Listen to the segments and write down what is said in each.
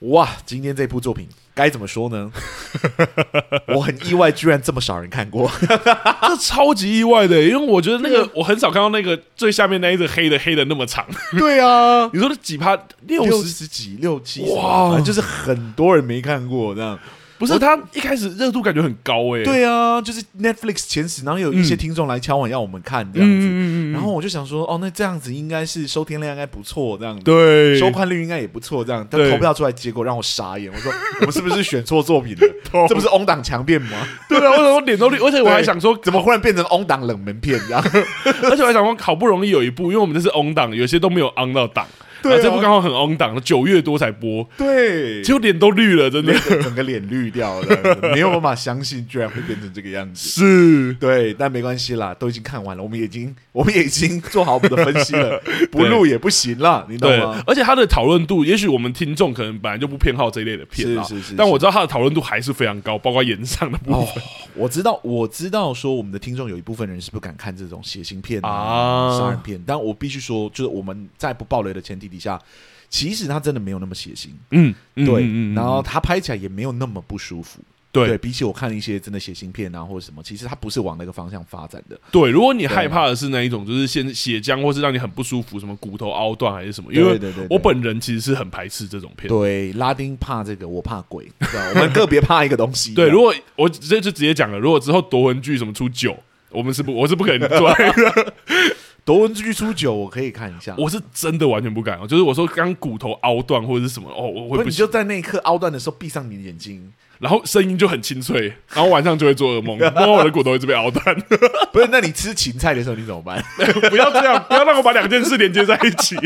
哇，今天这部作品该怎么说呢？我很意外，居然这么少人看过，这超级意外的，因为我觉得那个我很少看到那个最下面那一个黑的黑的那么长。对啊，你说的几趴六十几六七哇，就是很多人没看过这样。不是他一开始热度感觉很高哎、欸，对啊，就是 Netflix 前十，然后有一些听众来敲碗要我们看这样子，嗯、然后我就想说，哦，那这样子应该是收听量应该不错，这样子，对，收看率应该也不错，这样，但投票出来结果让我傻眼，我说 我们是不是选错作品了？这不是翁党强片吗？对啊，为什么脸都绿？而且我还想说，怎么忽然变成翁党冷门片这样？而且我还想说，好不容易有一部，因为我们这是翁党，有些都没有昂到档。对、啊，这部刚好很 on 档，九月多才播，对，结果脸都绿了，真的，整个脸绿掉了，没有办法相信居然会变成这个样子。是，对，但没关系啦，都已经看完了，我们已经，我们也已经做好我们的分析了，不录也不行了，你懂吗？而且他的讨论度，也许我们听众可能本来就不偏好这一类的片，是是是，但我知道他的讨论度还是非常高，包括演上的部分。哦、我知道，我知道，说我们的听众有一部分人是不敢看这种血腥片啊、杀人片，但我必须说，就是我们在不暴雷的前提底下。其实他真的没有那么血腥，嗯，对，嗯、然后他拍起来也没有那么不舒服，对，对，比起我看一些真的血腥片啊或者什么，其实他不是往那个方向发展的。对，如果你害怕的是那一种，就是先血浆或是让你很不舒服，什么骨头凹断还是什么，因为对对对，我本人其实是很排斥这种片。对，拉丁怕这个，我怕鬼？我们个别怕一个东西。对，如果我直接就直接讲了，如果之后夺魂剧什么出九，我们是不，我是不可能做的。夺魂锯出九，我可以看一下。我是真的完全不敢，就是我说刚骨头凹断或者是什么哦，我会不，不你就在那一刻凹断的时候闭上你的眼睛，然后声音就很清脆，然后晚上就会做噩梦，然后我的骨头一直被凹断。不是，那你吃芹菜的时候你怎么办？不要这样，不要让我把两件事连接在一起。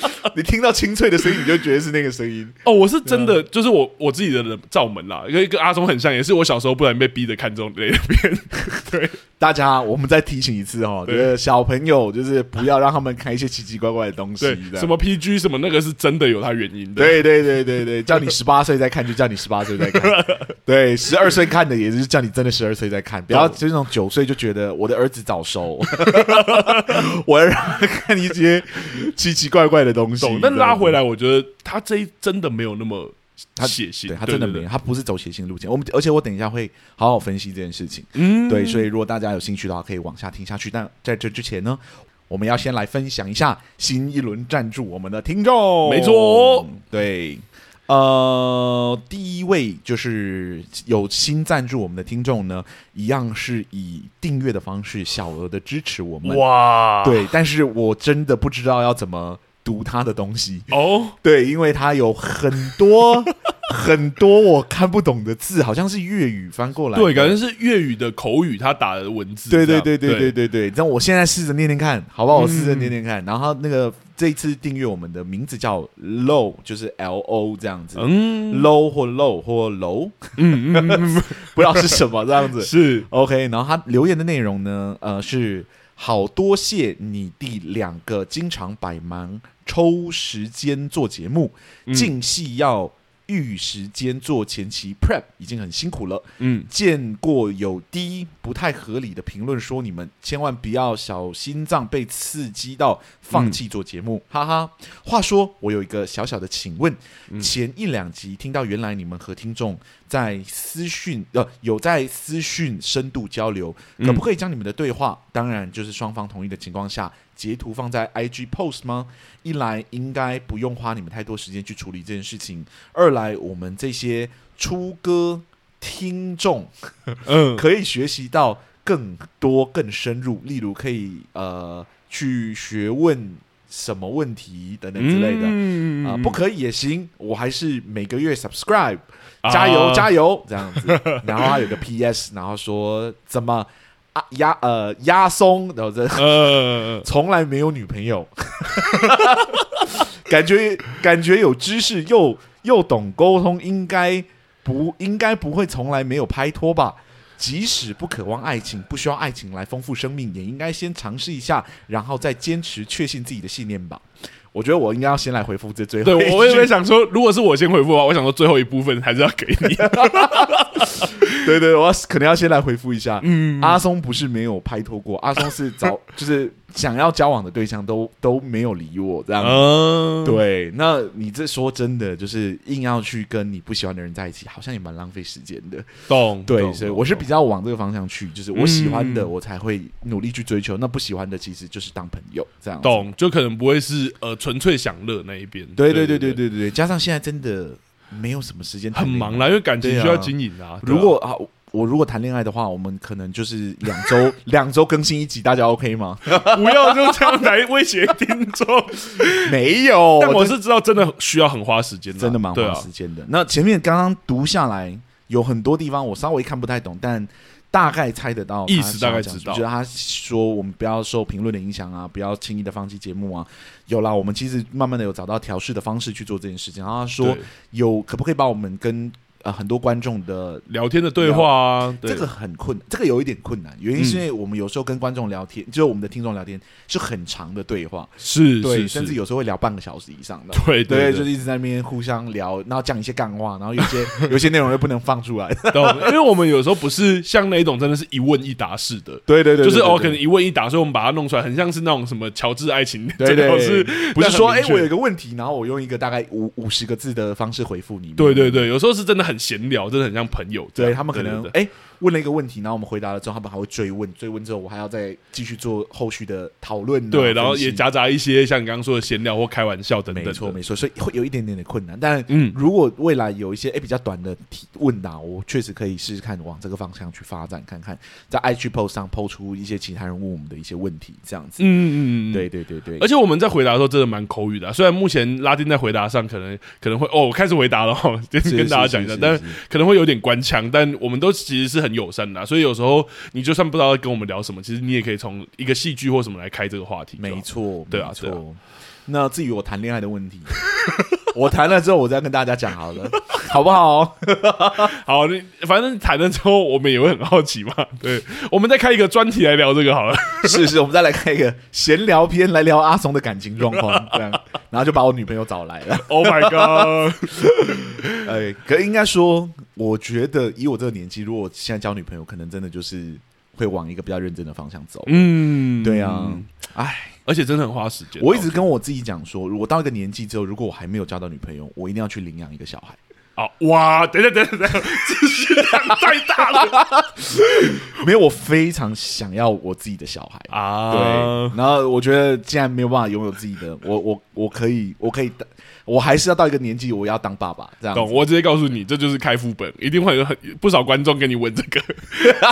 你听到清脆的声音，你就觉得是那个声音 哦。我是真的，就是我我自己的人罩门啦，跟跟阿松很像，也是我小时候不然被逼着看这种类的片。对。大家，我们再提醒一次哦，就是小朋友就是不要让他们看一些奇奇怪怪的东西，什么 PG 什么那个是真的有它原因的。对对对对对，叫你十八岁再看就叫你十八岁再看，对，十二岁看的也是叫你真的十二岁再看，不要就那种九岁就觉得我的儿子早熟，我要让他看一些奇奇怪怪的东西。但拉回来，我觉得他这一真的没有那么。他写信，对他真的没有，他不是走写信路线。我们而且我等一下会好好分析这件事情。嗯，对，所以如果大家有兴趣的话，可以往下听下去。但在这之前呢，我们要先来分享一下新一轮赞助我们的听众。没错，对，呃，第一位就是有新赞助我们的听众呢，一样是以订阅的方式小额的支持我们。哇，对，但是我真的不知道要怎么。读他的东西哦，对，因为他有很多 很多我看不懂的字，好像是粤语翻过来，对，感觉是粤语的口语，他打的文字，对对对对对对对。让我现在试着念念看，好不好？我试着念念看。然后那个这一次订阅我们的名字叫 Low，就是 L O 这样子，嗯，Low 或 Low 或楼，嗯嗯，不知道是什么这样子，是 OK。然后他留言的内容呢，呃，是好多谢你弟两个经常百忙。抽时间做节目，进戏要预时间做前期 prep，已经很辛苦了。嗯，见过有低不太合理的评论说你们千万不要小心脏被刺激到放弃做节目，嗯、哈哈。话说我有一个小小的请问，嗯、前一两集听到原来你们和听众在私讯呃有在私讯深度交流，可不可以将你们的对话，当然就是双方同意的情况下。截图放在 IG post 吗？一来应该不用花你们太多时间去处理这件事情；二来我们这些出歌听众，嗯，可以学习到更多、更深入，例如可以呃去学问什么问题等等之类的。啊、嗯呃，不可以也行，我还是每个月 subscribe，加油、啊、加油这样子。然后还有个 PS，然后说怎么？压呃压松，然后这呃从来没有女朋友，感觉感觉有知识又又懂沟通，应该不应该不会从来没有拍拖吧？即使不渴望爱情，不需要爱情来丰富生命，也应该先尝试一下，然后再坚持确信自己的信念吧。我觉得我应该要先来回复这最后。对，我也会想说，如果是我先回复的话，我想说最后一部分还是要给你。对，对对，我要可能要先来回复一下。嗯，阿松不是没有拍拖过，阿松是找 就是。想要交往的对象都都没有理我，这样。嗯、对，那你这说真的，就是硬要去跟你不喜欢的人在一起，好像也蛮浪费时间的。懂，对，懂所以我是比较往这个方向去，就是我喜欢的，我才会努力去追求；嗯、那不喜欢的，其实就是当朋友这样。懂，就可能不会是呃纯粹享乐那一边。对对对对对对对，加上现在真的没有什么时间，很忙啦，因为感情需要经营啊。啊如果啊。我如果谈恋爱的话，我们可能就是两周 两周更新一集，大家 OK 吗？不要就这样来威胁听众。没有，但我是知道真的需要很花时间，真的蛮花时间的。啊、那前面刚刚读下来，有很多地方我稍微看不太懂，但大概猜得到意思，大概知道。就是他说我们不要受评论的影响啊，不要轻易的放弃节目啊。有啦，我们其实慢慢的有找到调试的方式去做这件事情。然后他说有可不可以把我们跟呃，很多观众的聊天的对话啊，这个很困，这个有一点困难。原因是因为我们有时候跟观众聊天，就是我们的听众聊天是很长的对话，是，对，甚至有时候会聊半个小时以上的。对对，就是一直在那边互相聊，然后讲一些干话，然后有些 有些内容又不能放出来。因为我们有时候不是像那种真的是一问一答式的，对对对，就是哦，可能一问一答，所以我们把它弄出来，很像是那种什么乔治爱情，对 对，是不是说哎，我有一个问题，然后我用一个大概五五十个字的方式回复你？对对对，有时候是真的很闲聊，真的很。像朋友，对他们可能哎。问了一个问题，然后我们回答了之后，他们还会追问，追问之后，我还要再继续做后续的讨论。对，然后也夹杂一些像你刚刚说的闲聊或开玩笑等等。没错，没错，所以会有一点点的困难。但嗯，如果未来有一些哎比较短的提问答，我确实可以试试看往这个方向去发展，看看在 IG post 上 post 出一些其他人问我们的一些问题，这样子。嗯嗯嗯，对对对对。而且我们在回答的时候真的蛮口语的，虽然目前拉丁在回答上可能可能会哦我开始回答了哈，跟大家讲一下，但可能会有点官腔，但我们都其实是很友善的，所以。有时候你就算不知道跟我们聊什么，其实你也可以从一个戏剧或什么来开这个话题。没错，对啊，错啊。那至于我谈恋爱的问题，我谈了之后，我再跟大家讲好了，好不好？好，你反正谈了之后，我们也会很好奇嘛。对，我们再开一个专题来聊这个好了。是是，我们再来开一个闲聊篇来聊阿松的感情状况，这样，然后就把我女朋友找来了。Oh my god！哎，可应该说。我觉得以我这个年纪，如果我现在交女朋友，可能真的就是会往一个比较认真的方向走。嗯，对啊，哎，而且真的很花时间。我一直跟我自己讲说，如果到一个年纪之后，如果我还没有交到女朋友，我一定要去领养一个小孩。啊，哇，等等等等，这数量太大了。没有，我非常想要我自己的小孩啊。对，然后我觉得既然没有办法拥有自己的，我我我可以，我可以我还是要到一个年纪，我要当爸爸，这样。懂？我直接告诉你，这就是开副本，一定会有很不少观众跟你问这个，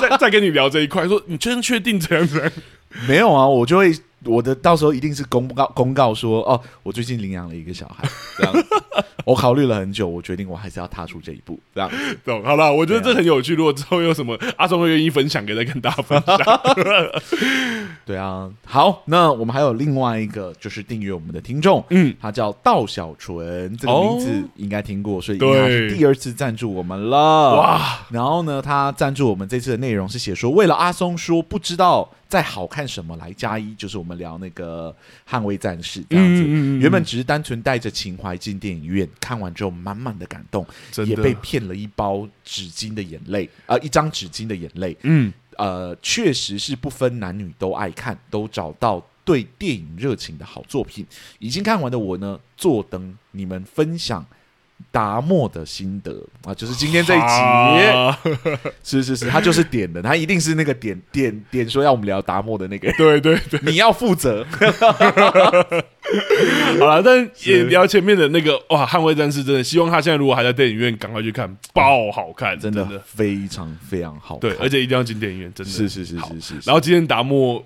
再再跟你聊这一块，说你真确定这样子？没有啊，我就会我的到时候一定是公告公告说，哦，我最近领养了一个小孩，这样。我考虑了很久，我决定我还是要踏出这一步，这样。懂？好了，我觉得这很有趣。如果之后有什么阿松会愿意分享，给再跟大家分享。对啊，好，那我们还有另外一个，就是订阅我们的听众，嗯，他叫道小纯，这个名字应该听过，所以应该是第二次赞助我们了。哇！然后呢，他赞助我们这次的内容是写说，为了阿松说不知道再好看什么来加一，就是我们聊那个捍卫战士这样子。嗯嗯嗯，原本只是单纯带着情怀进电影院，看完之后满满的感动，也被骗了一包纸巾的眼泪，啊、呃，一张纸巾的眼泪。嗯。呃，确实是不分男女都爱看，都找到对电影热情的好作品。已经看完的我呢，坐等你们分享达莫的心得。啊，就是今天这一集，是是是，他就是点的，他一定是那个点点点说要我们聊达莫的那个，对对对，你要负责。好了，但也聊前面的那个哇，捍卫战士真的，希望他现在如果还在电影院，赶快去看，爆好看，真的非常非常好看，对，而且一定要进电影院，真的。是是是是是。然后今天达莫。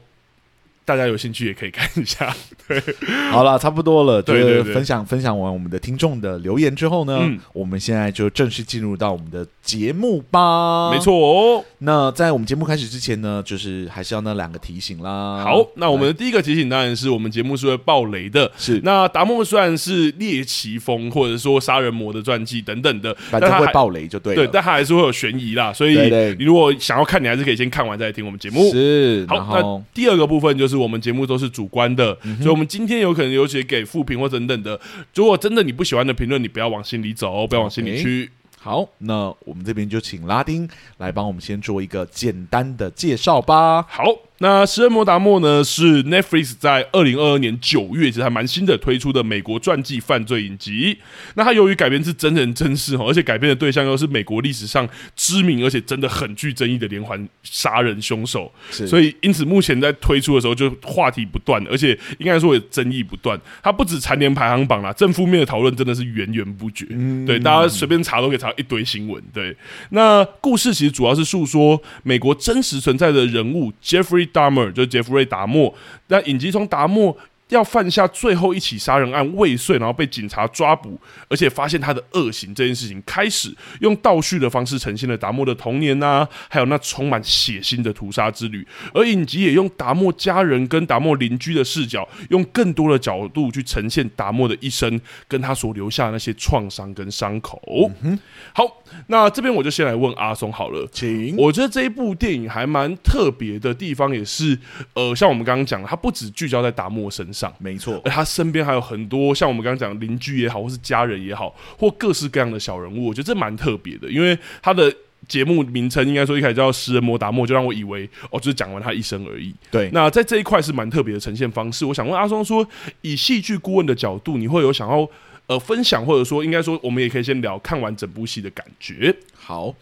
大家有兴趣也可以看一下。对，好了，差不多了。对对对，分享分享完我们的听众的留言之后呢，嗯、我们现在就正式进入到我们的节目吧。没错哦。那在我们节目开始之前呢，就是还是要那两个提醒啦。好，那我们的第一个提醒当然是我们节目是会爆雷的。是，那达摩虽然是猎奇风或者说杀人魔的传记等等的，反正会爆雷就对了。对，但它还是会有悬疑啦。所以你如果想要看，你还是可以先看完再听我们节目。是。好，那第二个部分就是我们节目都是主观的，嗯、所以我们今天有可能有写给负评或等等的。如果真的你不喜欢的评论，你不要往心里走，不要往心里去。Okay. 好，那我们这边就请拉丁来帮我们先做一个简单的介绍吧。好。那《食人魔达莫》呢，是 Netflix 在二零二二年九月，其实还蛮新的推出的美国传记犯罪影集。那它由于改编自真人真事，而且改编的对象又是美国历史上知名而且真的很具争议的连环杀人凶手，所以因此目前在推出的时候就话题不断，而且应该说也争议不断。它不止蝉联排行榜啦，正负面的讨论真的是源源不绝。嗯、对，大家随便查都可以查到一堆新闻。对，那故事其实主要是诉说美国真实存在的人物 Jeffrey。达默就是杰弗瑞·达莫，那影集从达莫要犯下最后一起杀人案未遂，然后被警察抓捕，而且发现他的恶行这件事情，开始用倒叙的方式呈现了达莫的童年啊，还有那充满血腥的屠杀之旅。而影集也用达莫家人跟达莫邻居的视角，用更多的角度去呈现达莫的一生，跟他所留下的那些创伤跟伤口。嗯、好。那这边我就先来问阿松好了，请。我觉得这一部电影还蛮特别的地方，也是呃，像我们刚刚讲的，它不只聚焦在达莫身上，没错，而他身边还有很多像我们刚刚讲的邻居也好，或是家人也好，或各式各样的小人物，我觉得这蛮特别的，因为他的节目名称应该说一开始叫《食人魔达莫》，就让我以为哦，就是讲完他一生而已。对，那在这一块是蛮特别的呈现方式。我想问阿松说，以戏剧顾问的角度，你会有想要？呃，分享或者说，应该说，我们也可以先聊看完整部戏的感觉。好，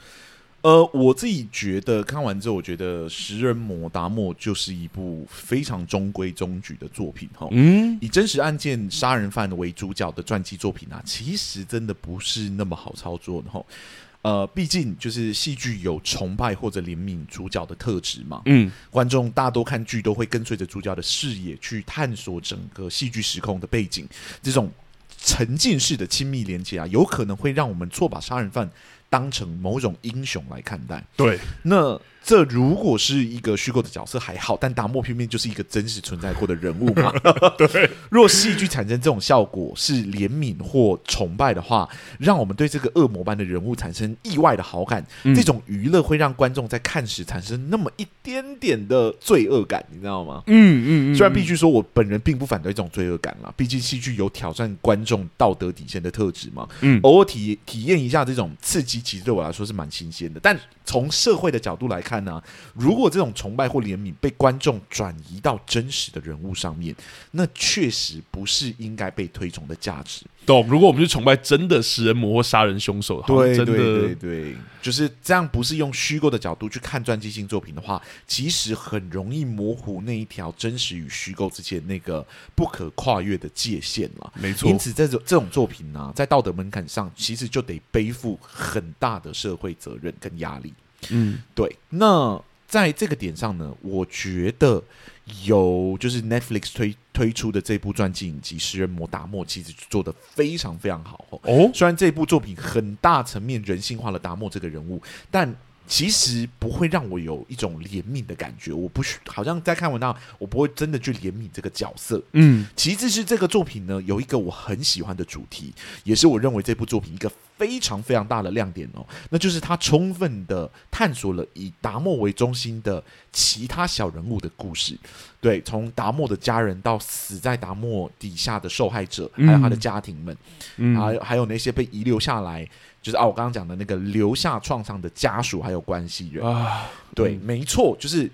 呃，我自己觉得看完之后，我觉得《食人魔达莫》就是一部非常中规中矩的作品哈。嗯，以真实案件杀人犯为主角的传记作品啊，其实真的不是那么好操作的哈。呃，毕竟就是戏剧有崇拜或者怜悯主角的特质嘛。嗯，观众大多看剧都会跟随着主角的视野去探索整个戏剧时空的背景，这种。沉浸式的亲密连接啊，有可能会让我们错把杀人犯当成某种英雄来看待。对，那。这如果是一个虚构的角色还好，但达莫偏偏就是一个真实存在过的人物嘛？对。若戏剧产生这种效果是怜悯或崇拜的话，让我们对这个恶魔般的人物产生意外的好感，嗯、这种娱乐会让观众在看时产生那么一点点的罪恶感，你知道吗？嗯嗯，嗯。虽然必须说我本人并不反对这种罪恶感啦，毕竟戏剧有挑战观众道德底线的特质嘛。嗯。偶尔体体验一下这种刺激，其实对我来说是蛮新鲜的。但从社会的角度来看，呢，如果这种崇拜或怜悯被观众转移到真实的人物上面，那确实不是应该被推崇的价值。懂？如果我们去崇拜真的食人魔或杀人凶手，对对对对，就是这样，不是用虚构的角度去看传记性作品的话，其实很容易模糊那一条真实与虚构之间那个不可跨越的界限了。没错，因此这种这种作品呢，在道德门槛上，其实就得背负很大的社会责任跟压力。嗯，对。那在这个点上呢，我觉得有就是 Netflix 推推出的这部传记影集《食人魔达莫》，其实做的非常非常好哦。虽然这部作品很大层面人性化了达莫这个人物，但其实不会让我有一种怜悯的感觉。我不是好像在看文章，我不会真的去怜悯这个角色。嗯，其次是这个作品呢，有一个我很喜欢的主题，也是我认为这部作品一个。非常非常大的亮点哦，那就是他充分的探索了以达莫为中心的其他小人物的故事。对，从达莫的家人到死在达莫底下的受害者，还有他的家庭们，嗯，还有还有那些被遗留下来，就是啊，我刚刚讲的那个留下创伤的家属还有关系人啊，对，没错，就是。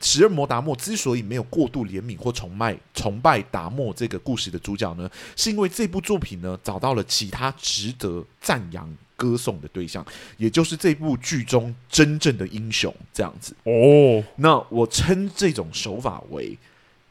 十二摩达莫之所以没有过度怜悯或崇拜崇拜达莫这个故事的主角呢，是因为这部作品呢找到了其他值得赞扬歌颂的对象，也就是这部剧中真正的英雄这样子哦。那我称这种手法为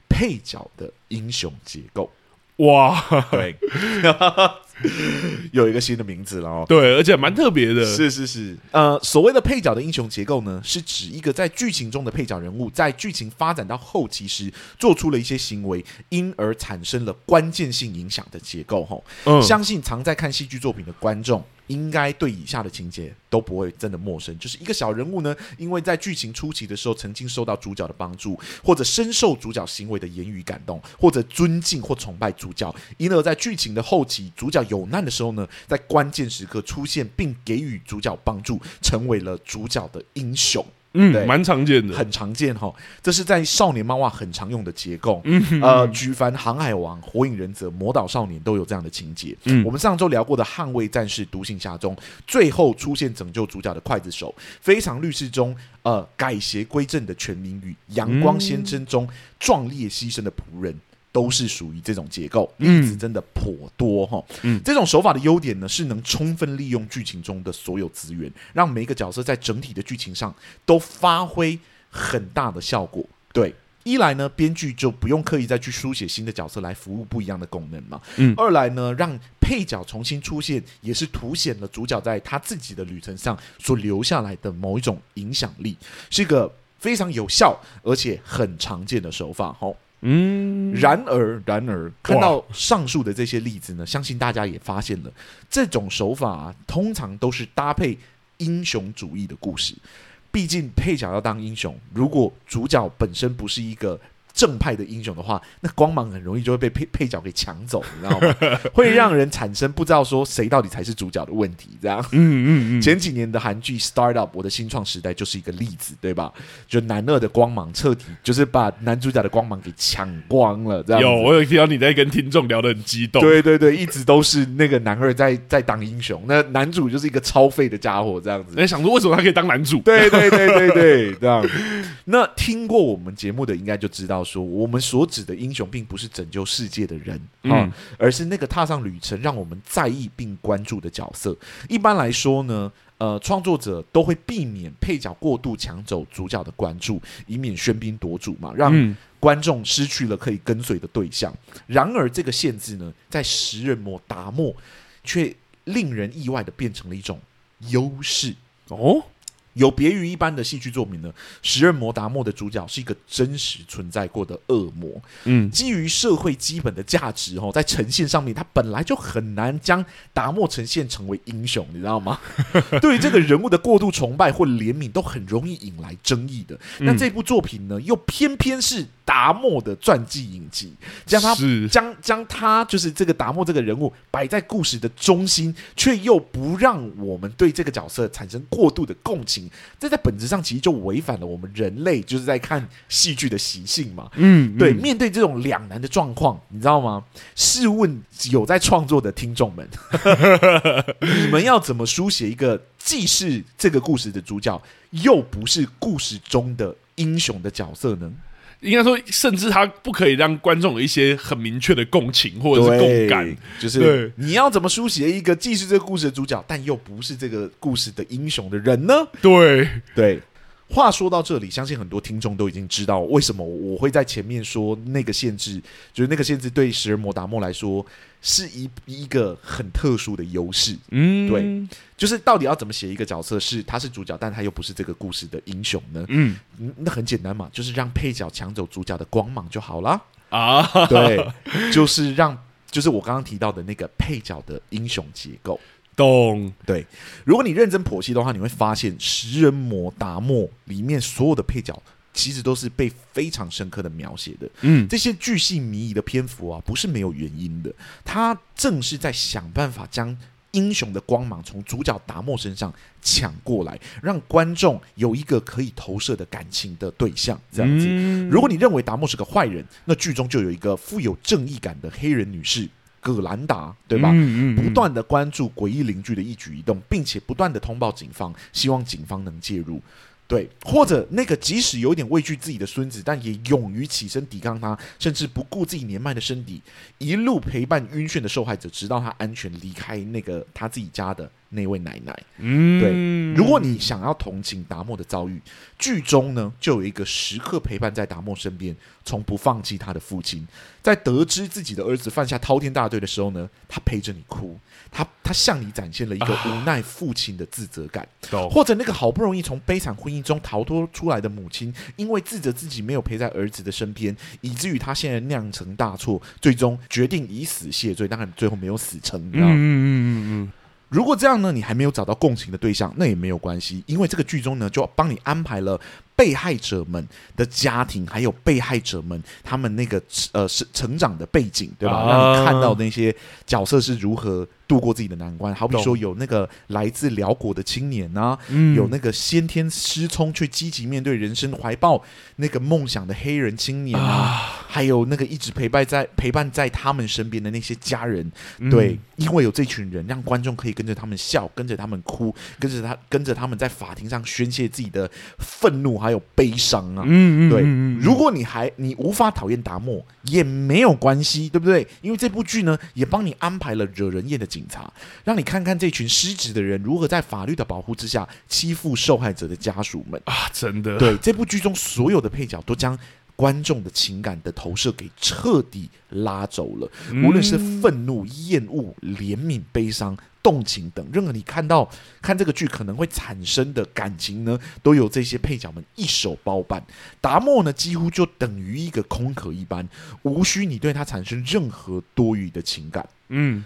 配角的英雄结构。哇，对。有一个新的名字了哦。对，而且蛮特别的。是是是，呃，所谓的配角的英雄结构呢，是指一个在剧情中的配角人物，在剧情发展到后期时，做出了一些行为，因而产生了关键性影响的结构。相信常在看戏剧作品的观众。应该对以下的情节都不会真的陌生，就是一个小人物呢，因为在剧情初期的时候曾经受到主角的帮助，或者深受主角行为的言语感动，或者尊敬或崇拜主角，因而在剧情的后期，主角有难的时候呢，在关键时刻出现并给予主角帮助，成为了主角的英雄。嗯，蛮常见的，很常见哈。这是在少年漫画很常用的结构。嗯，呃，举凡《航海王》《火影忍者》《魔导少年》都有这样的情节。嗯，我们上周聊过的《捍卫战士独行侠》中，最后出现拯救主角的刽子手，《非常律师》中，呃，改邪归正的全民与，《阳光先生》中壮烈牺牲的仆人。都是属于这种结构，例子真的颇多哈。嗯，这种手法的优点呢，是能充分利用剧情中的所有资源，让每一个角色在整体的剧情上都发挥很大的效果。对，一来呢，编剧就不用刻意再去书写新的角色来服务不一样的功能嘛。嗯，二来呢，让配角重新出现，也是凸显了主角在他自己的旅程上所留下来的某一种影响力，是一个非常有效而且很常见的手法。哈。嗯，然而，然而，看到上述的这些例子呢，相信大家也发现了，这种手法，通常都是搭配英雄主义的故事。毕竟配角要当英雄，如果主角本身不是一个。正派的英雄的话，那光芒很容易就会被配配角给抢走，你知道吗？会让人产生不知道说谁到底才是主角的问题。这样，嗯嗯嗯。前几年的韩剧《Start Up》我的新创时代就是一个例子，对吧？就男二的光芒彻底就是把男主角的光芒给抢光了。这样，有我有听到你在跟听众聊得很激动。对对对，一直都是那个男二在在当英雄，那男主就是一个超废的家伙，这样子。你想说为什么他可以当男主？对对对对对，这样。那听过我们节目的应该就知道。说我们所指的英雄，并不是拯救世界的人啊，嗯、而是那个踏上旅程让我们在意并关注的角色。一般来说呢，呃，创作者都会避免配角过度抢走主角的关注，以免喧宾夺主嘛，让观众失去了可以跟随的对象。然而，这个限制呢，在食人魔达莫却令人意外的变成了一种优势哦。有别于一般的戏剧作品呢，食人魔达莫的主角是一个真实存在过的恶魔。嗯，基于社会基本的价值哦，在呈现上面，他本来就很难将达莫呈现成为英雄，你知道吗？对于这个人物的过度崇拜或怜悯，都很容易引来争议的。那这部作品呢，又偏偏是达莫的传记影集，将他将将他就是这个达莫这个人物摆在故事的中心，却又不让我们对这个角色产生过度的共情。这在本质上其实就违反了我们人类就是在看戏剧的习性嘛。嗯，对，面对这种两难的状况，你知道吗？试问有在创作的听众们，你们要怎么书写一个既是这个故事的主角，又不是故事中的英雄的角色呢？应该说，甚至他不可以让观众有一些很明确的共情或者是共感，就是你要怎么书写一个既是这个故事的主角，但又不是这个故事的英雄的人呢？对对。话说到这里，相信很多听众都已经知道为什么我会在前面说那个限制，就是那个限制对食人魔达莫来说是一一个很特殊的优势。嗯，对，就是到底要怎么写一个角色是他是主角，但他又不是这个故事的英雄呢？嗯，那很简单嘛，就是让配角抢走主角的光芒就好了啊。对，就是让就是我刚刚提到的那个配角的英雄结构。懂对，如果你认真剖析的话，你会发现《食人魔达莫》里面所有的配角其实都是被非常深刻的描写的。嗯，这些巨细靡遗的篇幅啊，不是没有原因的。他正是在想办法将英雄的光芒从主角达莫身上抢过来，让观众有一个可以投射的感情的对象。这样子，嗯、如果你认为达莫是个坏人，那剧中就有一个富有正义感的黑人女士。葛兰达，对吧？嗯嗯嗯、不断的关注诡异邻居的一举一动，并且不断的通报警方，希望警方能介入。对，或者那个即使有点畏惧自己的孙子，但也勇于起身抵抗他，甚至不顾自己年迈的身体，一路陪伴晕眩的受害者，直到他安全离开那个他自己家的那位奶奶。嗯，对。如果你想要同情达莫的遭遇，剧中呢就有一个时刻陪伴在达莫身边，从不放弃他的父亲，在得知自己的儿子犯下滔天大罪的时候呢，他陪着你哭，他他向你展现了一个无奈父亲的自责感，啊、或者那个好不容易从悲惨婚姻中逃脱出来的母亲，因为自责自己没有陪在儿子的身边，以至于他现在酿成大错，最终决定以死谢罪，当然最后没有死成，你知道吗？嗯嗯嗯嗯。如果这样呢，你还没有找到共情的对象，那也没有关系，因为这个剧中呢，就帮你安排了被害者们的家庭，还有被害者们他们那个呃是成长的背景，对吧？啊、让你看到那些角色是如何度过自己的难关。好比说，有那个来自辽国的青年啊，嗯、有那个先天失聪却积极面对人生、怀抱那个梦想的黑人青年啊。啊还有那个一直陪伴在陪伴在他们身边的那些家人，对，嗯、因为有这群人，让观众可以跟着他们笑，跟着他们哭，跟着他跟着他们在法庭上宣泄自己的愤怒还有悲伤啊。嗯，对，如果你还你无法讨厌达莫也没有关系，对不对？因为这部剧呢也帮你安排了惹人厌的警察，让你看看这群失职的人如何在法律的保护之下欺负受害者的家属们啊！真的，对，这部剧中所有的配角都将。观众的情感的投射给彻底拉走了，无论是愤怒、厌恶、怜悯、悲伤、动情等，任何你看到看这个剧可能会产生的感情呢，都有这些配角们一手包办。达莫呢，几乎就等于一个空壳一般，无需你对他产生任何多余的情感。嗯。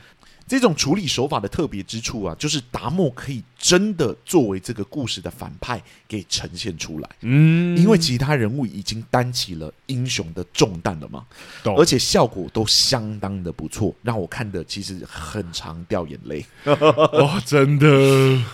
这种处理手法的特别之处啊，就是达莫可以真的作为这个故事的反派给呈现出来。嗯，因为其他人物已经担起了英雄的重担了嘛，懂而且效果都相当的不错，让我看的其实很常掉眼泪。哇，真的。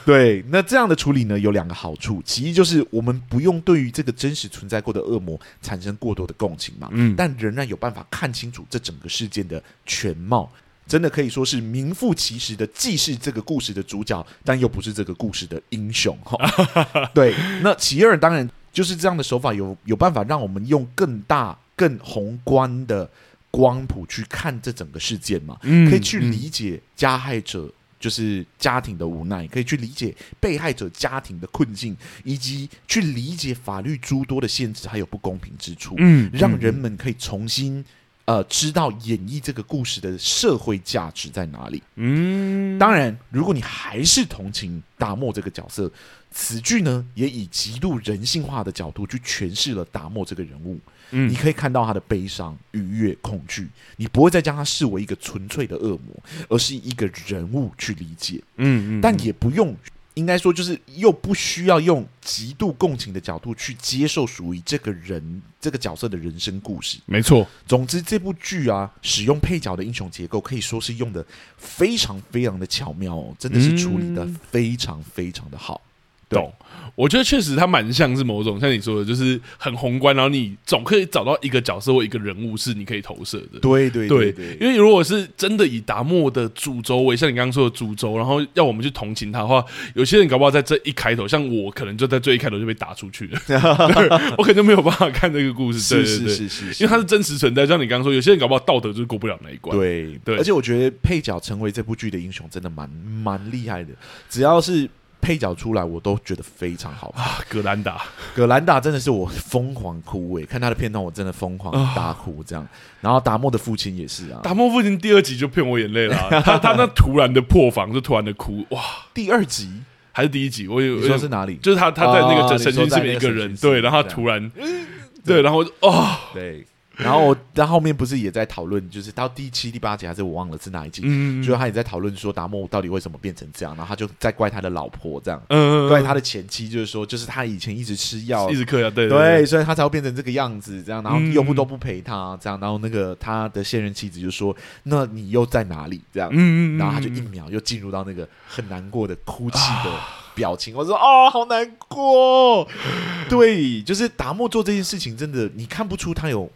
对，那这样的处理呢，有两个好处，其一就是我们不用对于这个真实存在过的恶魔产生过多的共情嘛，嗯，但仍然有办法看清楚这整个事件的全貌。真的可以说是名副其实的，既是这个故事的主角，但又不是这个故事的英雄哈。对，那其二当然就是这样的手法有有办法让我们用更大、更宏观的光谱去看这整个事件嘛，可以去理解加害者就是家庭的无奈，可以去理解被害者家庭的困境，以及去理解法律诸多的限制还有不公平之处，嗯，让人们可以重新。呃，知道演绎这个故事的社会价值在哪里？嗯，当然，如果你还是同情达莫这个角色，此剧呢也以极度人性化的角度去诠释了达莫这个人物。嗯，你可以看到他的悲伤、愉悦、恐惧，你不会再将他视为一个纯粹的恶魔，而是一个人物去理解。嗯，嗯，但也不用。应该说，就是又不需要用极度共情的角度去接受属于这个人这个角色的人生故事。没错，总之这部剧啊，使用配角的英雄结构可以说是用的非常非常的巧妙哦，真的是处理的非常非常的好。懂，我觉得确实它蛮像是某种像你说的，就是很宏观，然后你总可以找到一个角色或一个人物是你可以投射的。对对对，对，因为如果是真的以达莫的主轴为像你刚刚说的主轴，然后要我们去同情他的话，有些人搞不好在这一开头，像我可能就在最一开头就被打出去了，我可能就没有办法看这个故事。对对对，是是是是，因为它是真实存在，像你刚刚说，有些人搞不好道德就是过不了那一关。对对，而且我觉得配角成为这部剧的英雄真的蛮蛮厉害的，只要是。配角出来，我都觉得非常好啊！葛兰达，葛兰达真的是我疯狂哭诶、欸，看他的片段我真的疯狂大哭这样。然后达莫的父亲也是啊，达莫父亲第二集就骗我眼泪了、啊，他他那突然的破防就突然的哭哇！第二集还是第一集？我有你说是哪里？就是他他在那个神经里面一个人，对，然后他突然对，然后哦对。然后我在后面不是也在讨论，就是到第七、第八集还是我忘了是哪一集，嗯，就是他也在讨论说达莫到底为什么变成这样，然后他就在怪他的老婆这样，嗯，怪他的前妻，就是说，就是他以前一直吃药，一直嗑药，对对，所以他才会变成这个样子，这样，然后又不都不陪他，这样，然后那个他的现任妻子就说：“那你又在哪里？”这样，嗯，然后他就一秒又进入到那个很难过的哭泣的表情，我说：“哦，好难过。”对，就是达莫做这件事情，真的你看不出他有。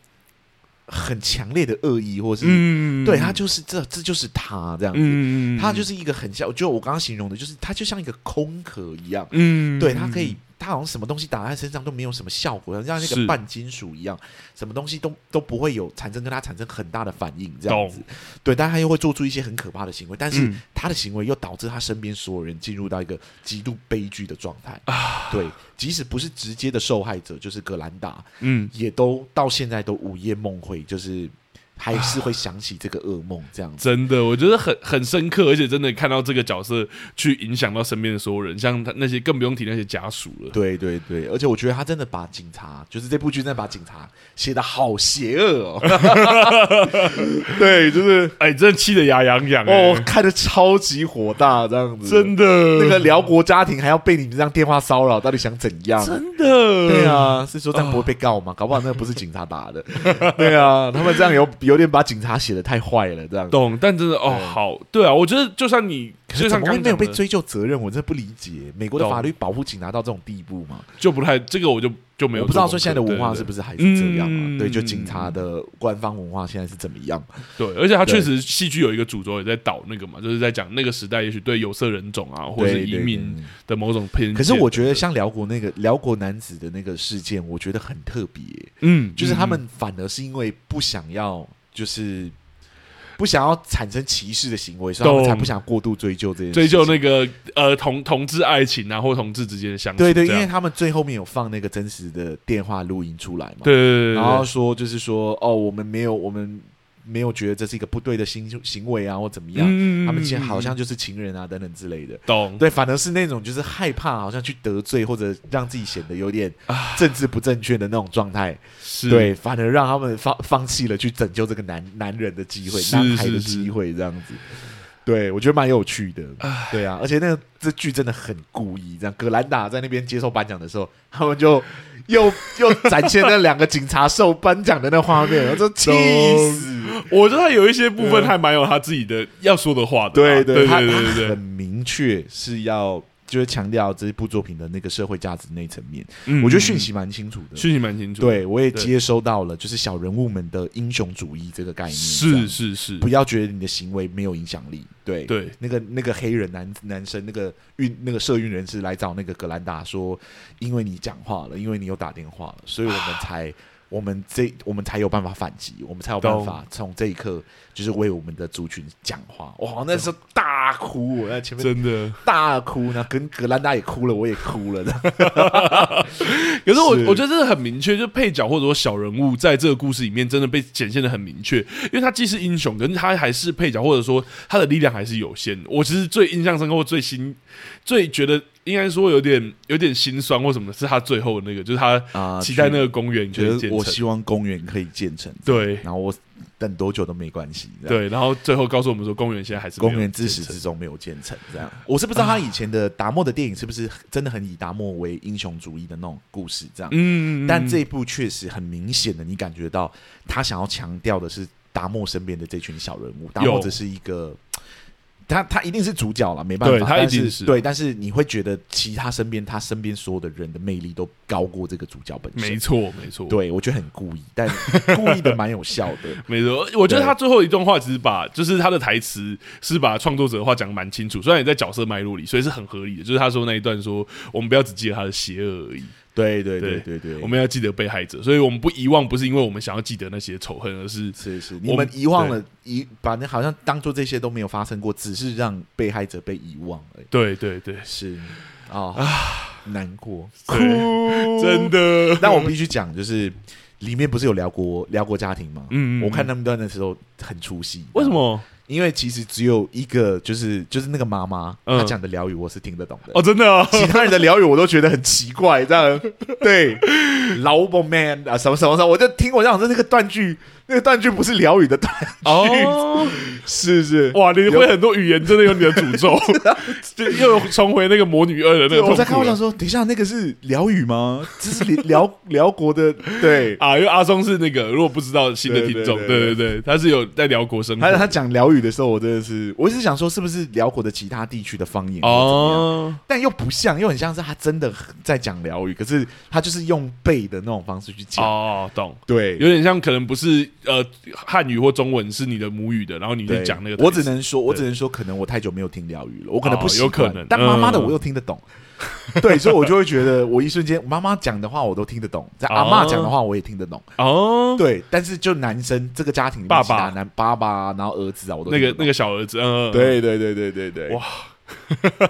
很强烈的恶意，或是、嗯、对他就是这，这就是他这样子，嗯、他就是一个很像，就我刚刚形容的，就是他就像一个空壳一样，嗯，对他可以他好像什么东西打在他身上都没有什么效果，像那个半金属一样，什么东西都都不会有产生跟他产生很大的反应，这样子。对，但他又会做出一些很可怕的行为，但是他的行为又导致他身边所有人进入到一个极度悲剧的状态啊。对，即使不是直接的受害者，就是格兰达，嗯，也都到现在都午夜梦回，就是。还是会想起这个噩梦，这样子。真的，我觉得很很深刻，而且真的看到这个角色去影响到身边的所有人，像他那些更不用提那些家属了。对对对，而且我觉得他真的把警察，就是这部剧真的把警察写的好邪恶哦。对，就是哎，真的气得牙痒痒哦，看得超级火大，这样子。真的，那个辽国家庭还要被你们这样电话骚扰，到底想怎样？真的，对啊，是说这样不会被告吗？搞不好那个不是警察打的。对啊，他们这样有有。有点把警察写的太坏了，这样懂？但真的哦，好，对啊，我觉得就算你，就算刚刚没有被追究责任，我真的不理解美国的法律保护警察到这种地步吗？就不太这个，我就就没有不知道说现在的文化是不是还是这样嘛？对，就警察的官方文化现在是怎么样？对，而且他确实戏剧有一个主轴也在导那个嘛，就是在讲那个时代也许对有色人种啊，或者是移民的某种偏见。可是我觉得像辽国那个辽国男子的那个事件，我觉得很特别。嗯，就是他们反而是因为不想要，就是。不想要产生歧视的行为，所以他们才不想过度追究这件事。追究那个呃同同志爱情啊，或同志之间的相处。对对，因为他们最后面有放那个真实的电话录音出来嘛。对对对，然后说就是说哦，我们没有我们。没有觉得这是一个不对的行行为啊，或怎么样？嗯、他们其实好像就是情人啊，等等之类的。懂对，反而是那种就是害怕，好像去得罪或者让自己显得有点政治不正确的那种状态。是对，反而让他们放放弃了去拯救这个男男人的机会，男孩的机会，这样子。对，我觉得蛮有趣的。对啊，而且那个这剧真的很故意，这样。葛兰达在那边接受颁奖的时候，他们就。又 又展现那两个警察受颁奖的那画面，我真气死！我觉得他有一些部分还蛮有他自己的要说的话的。对对对对对，很明确是要。就是强调这部作品的那个社会价值那一层面，嗯、我觉得讯息蛮清楚的，讯息蛮清楚。对，我也接收到了，就是小人物们的英雄主义这个概念。是是是，不要觉得你的行为没有影响力。对对，那个那个黑人男男生，那个运那个社运人士来找那个格兰达说，因为你讲话了，因为你有打电话了，所以我们才。我们这我们才有办法反击，我们才有办法从这一刻就是为我们的族群讲话。哇，那时候大哭，我在前面真的大哭，那跟格兰达也哭了，我也哭了。可是我是我觉得这个很明确，就配角或者说小人物在这个故事里面真的被显现的很明确，因为他既是英雄，可是他还是配角，或者说他的力量还是有限。我其实最印象深刻，或最新最觉得。应该说有点有点心酸，或什么是他最后的那个，就是他啊期待那个公园可以建成，觉得我希望公园可以建成，对，然后我等多久都没关系，对，然后最后告诉我们说公园现在还是公园自始至终没有建成，这样，我是不知道他以前的达莫的电影是不是真的很以达莫为英雄主义的那种故事，这样，嗯，但这一部确实很明显的，你感觉到他想要强调的是达莫身边的这群小人物，达莫只是一个。他他一定是主角了，没办法，他一定是对。但是你会觉得，其他身边他身边所有的人的魅力都高过这个主角本身。没错，没错。对，我觉得很故意，但故意的蛮有效的。没错，我觉得他最后一段话其实把，就是他的台词是把创作者的话讲的蛮清楚，虽然也在角色脉络里，所以是很合理的。就是他说那一段说，我们不要只记得他的邪恶而已。对对对对对，我们要记得被害者，所以我们不遗忘，不是因为我们想要记得那些仇恨，而是是是，你们遗忘了遗，把那好像当做这些都没有发生过，只是让被害者被遗忘而已。对对对，是啊啊，难过哭，真的。但我必须讲，就是里面不是有辽国辽国家庭吗？嗯，我看他们段的时候很出戏，为什么？因为其实只有一个，就是就是那个妈妈，她讲的疗语我是听得懂的哦，真的哦。其他人的疗语我都觉得很奇怪，这样对。老伯 man 啊，什么什么什么，我就听我这样这那个断句。那个断句不是辽语的断句哦，是是哇，你会很多语言，真的有你的诅咒，就又重回那个魔女二的那个。我在开玩笑说，等一下那个是辽语吗？这是辽 辽国的对啊，因为阿松是那个如果不知道新的听众，对对对，他是有在辽国生活。他他讲辽语的时候，我真的是，我一直想说是不是辽国的其他地区的方言哦，但又不像，又很像是他真的在讲辽语，可是他就是用背的那种方式去讲哦，懂？对，有点像可能不是。呃汉语或中文是你的母语的，然后你在讲那个，我只能说，我只能说，可能我太久没有听疗愈了，我可能不习惯，有可能，但妈妈的我又听得懂。嗯 对，所以我就会觉得，我一瞬间妈妈讲的话我都听得懂，在阿妈讲的话我也听得懂。哦，对，但是就男生这个家庭，爸爸、男爸爸，然后儿子啊，我都那个那个小儿子，嗯，对对对对对对，哇，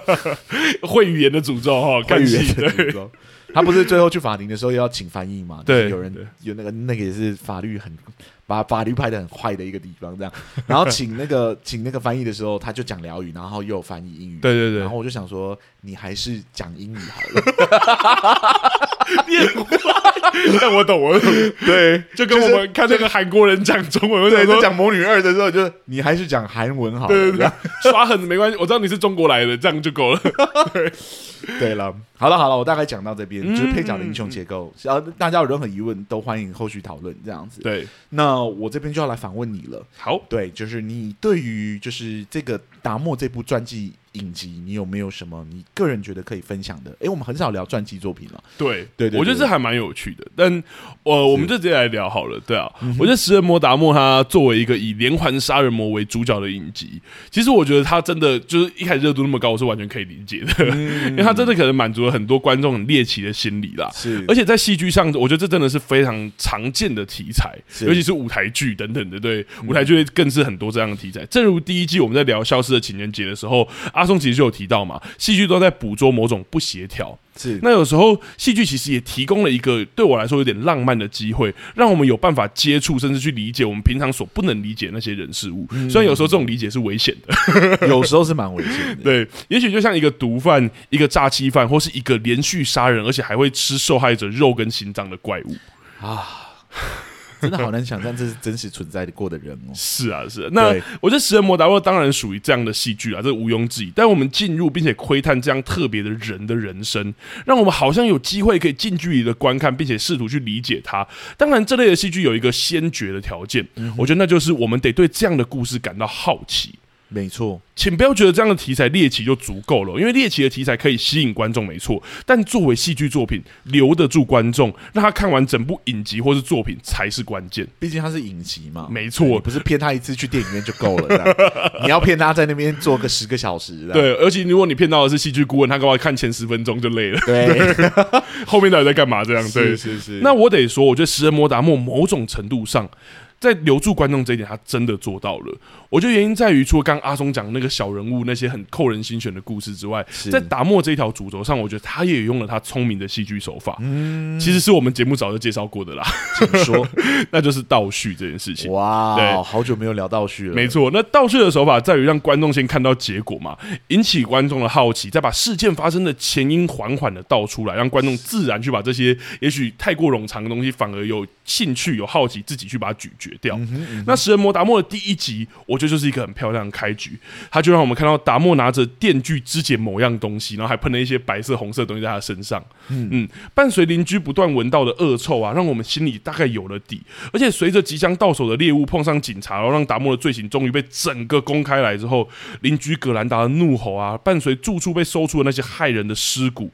会语言的诅咒哈，看语言的诅咒。他不是最后去法庭的时候要请翻译嘛？对，有人有那个那个也是法律很把法律拍的很坏的一个地方，这样。然后请那个 请那个翻译的时候，他就讲疗语，然后又有翻译英语。对对对。然后我就想说，你还是讲英语好了。但我懂，我懂。对，就跟我们看那个韩国人讲中文，对，讲魔女二的时候，就你还是讲韩文好了。对对对，耍狠没关系，我知道你是中国来的，这样就够了。对，对了，好了好了，我大概讲到这边，就是配角的英雄结构。然后大家有任何疑问，都欢迎后续讨论。这样子，对。那我这边就要来反问你了。好，对，就是你对于就是这个达莫这部传记。影集，你有没有什么你个人觉得可以分享的？哎、欸，我们很少聊传记作品了。对对对，我觉得这还蛮有趣的。但呃，我们就直接来聊好了。对啊，嗯、我觉得食人魔达莫他作为一个以连环杀人魔为主角的影集，其实我觉得他真的就是一开始热度那么高，我是完全可以理解的。嗯、因为他真的可能满足了很多观众很猎奇的心理啦。是，而且在戏剧上，我觉得这真的是非常常见的题材，尤其是舞台剧等等的。对，舞台剧更是很多这样的题材。嗯、正如第一季我们在聊《消失的情人节》的时候。阿松其实就有提到嘛，戏剧都在捕捉某种不协调。是，那有时候戏剧其实也提供了一个对我来说有点浪漫的机会，让我们有办法接触，甚至去理解我们平常所不能理解那些人事物。虽然有时候这种理解是危险的，有时候是蛮危险的。对，也许就像一个毒贩、一个诈欺犯，或是一个连续杀人而且还会吃受害者肉跟心脏的怪物啊。真的好难想象这是真实存在的过的人哦。是啊，是啊。那我觉得《食人魔达沃》当然属于这样的戏剧啊，这毋庸置疑。但我们进入并且窥探这样特别的人的人生，让我们好像有机会可以近距离的观看，并且试图去理解他。当然，这类的戏剧有一个先决的条件，我觉得那就是我们得对这样的故事感到好奇。没错，请不要觉得这样的题材猎奇就足够了，因为猎奇的题材可以吸引观众，没错。但作为戏剧作品，留得住观众，让他看完整部影集或是作品才是关键。毕竟它是影集嘛，没错，不是骗他一次去电影院就够了。你要骗他在那边坐个十个小时，对。而且如果你骗到的是戏剧顾问，他干嘛看前十分钟就累了？对，后面到底在干嘛？这样对，是是是。那我得说，我觉得《食人魔达莫》某种程度上。在留住观众这一点，他真的做到了。我觉得原因在于，除了刚刚阿松讲那个小人物那些很扣人心弦的故事之外，在达莫这一条主轴上，我觉得他也用了他聪明的戏剧手法。嗯，其实是我们节目早就介绍过的啦。请说，那就是倒叙这件事情。哇，对，好久没有聊倒叙了。没错，那倒叙的手法在于让观众先看到结果嘛，引起观众的好奇，再把事件发生的前因缓缓的倒出来，让观众自然去把这些也许太过冗长的东西，反而有兴趣、有好奇，自己去把它咀嚼掉。嗯嗯嗯、那食人魔达莫的第一集，我觉得就是一个很漂亮的开局。他就让我们看到达莫拿着电锯肢解某样东西，然后还喷了一些白色、红色的东西在他身上。嗯嗯，伴随邻居不断闻到的恶臭啊，让我们心里大概有了底。而且随着即将到手的猎物碰上警察，然后让达莫的罪行终于被整个公开来之后，邻居葛兰达的怒吼啊，伴随住处被搜出的那些害人的尸骨，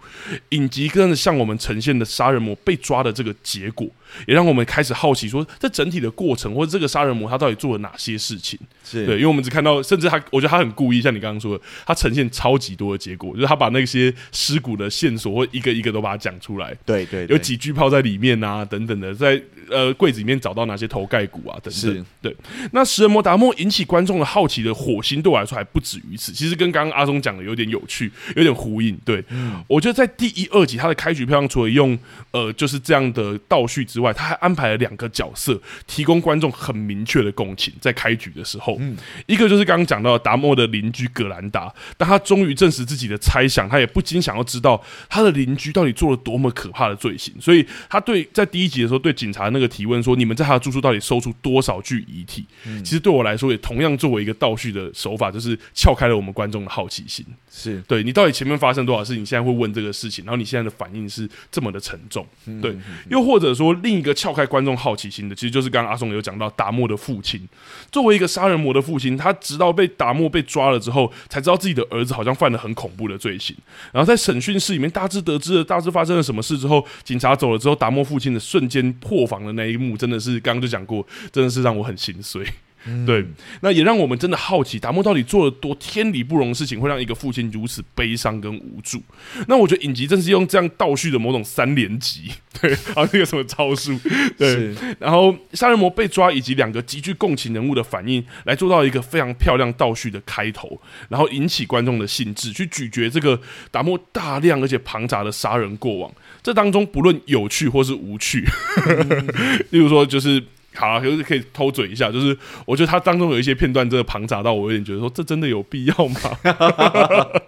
影集跟着向我们呈现的杀人魔被抓的这个结果。也让我们开始好奇，说这整体的过程，或者这个杀人魔他到底做了哪些事情？是对，因为我们只看到，甚至他，我觉得他很故意，像你刚刚说的，他呈现超级多的结果，就是他把那些尸骨的线索或一个一个都把它讲出来。对，对对，有几句泡在里面啊，等等的，在呃柜子里面找到哪些头盖骨啊，等等。是对，那食人魔达莫引起观众的好奇的火星，对我来说还不止于此。其实跟刚刚阿松讲的有点有趣，有点呼应。对，嗯，我觉得在第一、二集，他的开局票上除了用呃就是这样的倒叙之外，他还安排了两个角色，提供观众很明确的共情。在开局的时候，嗯，一个就是刚刚讲到达摩的邻居葛兰达，当他终于证实自己的猜想，他也不禁想要知道他的邻居到底做了多么可怕的罪行。所以，他对在第一集的时候对警察那个提问说：“你们在他的住处到底搜出多少具遗体？”嗯，其实对我来说，也同样作为一个倒叙的手法，就是撬开了我们观众的好奇心。是对你到底前面发生多少事情，你现在会问这个事情，然后你现在的反应是这么的沉重。对，又或者说另一个撬开观众好奇心的，其实就是刚刚阿松有讲到达莫的父亲，作为一个杀人魔的父亲，他直到被达莫被抓了之后，才知道自己的儿子好像犯了很恐怖的罪行。然后在审讯室里面大致得知了大致发生了什么事之后，警察走了之后，达莫父亲的瞬间破防那一幕，真的是刚刚就讲过，真的是让我很心碎。嗯、对，那也让我们真的好奇，达摩到底做了多天理不容的事情，会让一个父亲如此悲伤跟无助。那我觉得影集正是用这样倒叙的某种三连击，对，还有那个什么招数，对，然后杀人魔被抓以及两个极具共情人物的反应，来做到一个非常漂亮倒叙的开头，然后引起观众的兴致，去咀嚼这个达摩大量而且庞杂的杀人过往。这当中不论有趣或是无趣，嗯、例如说就是。好啊，可是可以偷嘴一下，就是我觉得他当中有一些片段真的庞杂到我有点觉得说，这真的有必要吗？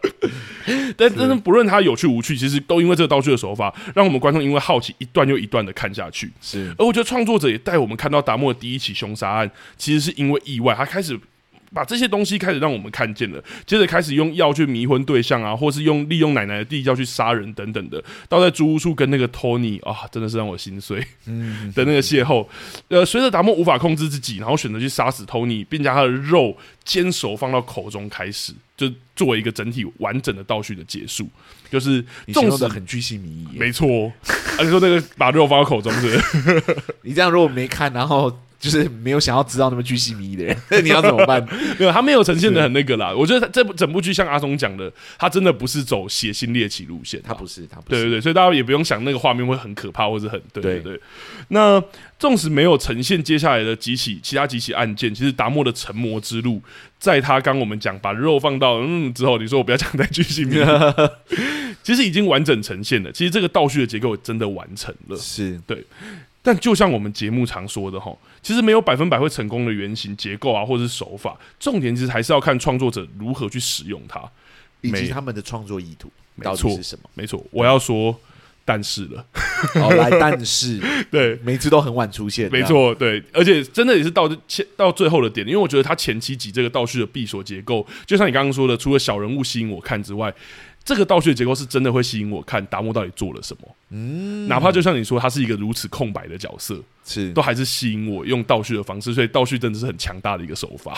但是但是不论他有趣无趣，其实都因为这个道具的手法，让我们观众因为好奇一段又一段的看下去。是，而我觉得创作者也带我们看到达摩的第一起凶杀案，其实是因为意外，他开始。把这些东西开始让我们看见了，接着开始用药去迷昏对象啊，或是用利用奶奶的地窖去杀人等等的，到在租屋处跟那个托尼啊，真的是让我心碎。嗯，的那个邂逅，呃，随着达摩无法控制自己，然后选择去杀死托尼，并将他的肉煎熟放到口中开始，就作为一个整体完整的倒叙的结束，就是你形容的很居心靡意，没错。而且说那个把肉放到口中是，是，你这样如果没看，然后。就是没有想要知道那么巨细靡遗的人，那 你要怎么办？没有，他没有呈现的很那个啦。我觉得这部整部剧像阿松讲的，他真的不是走血腥猎奇路线，他不是，他不是。对对对，所以大家也不用想那个画面会很可怕，或者很对对对。那纵使没有呈现接下来的几起其他几起案件，其实达摩的成魔之路，在他刚我们讲把肉放到嗯之后，你说我不要讲太巨细靡遗，其实已经完整呈现了。其实这个倒叙的结构真的完成了，是对。但就像我们节目常说的哈，其实没有百分百会成功的原型结构啊，或者是手法，重点其实还是要看创作者如何去使用它，以及他们的创作意图到底是什么。没错，我要说，但是了，好来，但是。对，每次都很晚出现，没错，对，而且真的也是到前到最后的点，因为我觉得他前期几这个倒叙的闭锁结构，就像你刚刚说的，除了小人物吸引我看之外。这个倒叙的结构是真的会吸引我看达摩到底做了什么，嗯，哪怕就像你说，他是一个如此空白的角色，是都还是吸引我用倒叙的方式，所以倒叙真的是很强大的一个手法，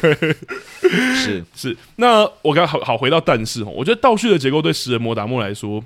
是 是。那我刚好好回到但是，我觉得倒叙的结构对食人魔达摩来说。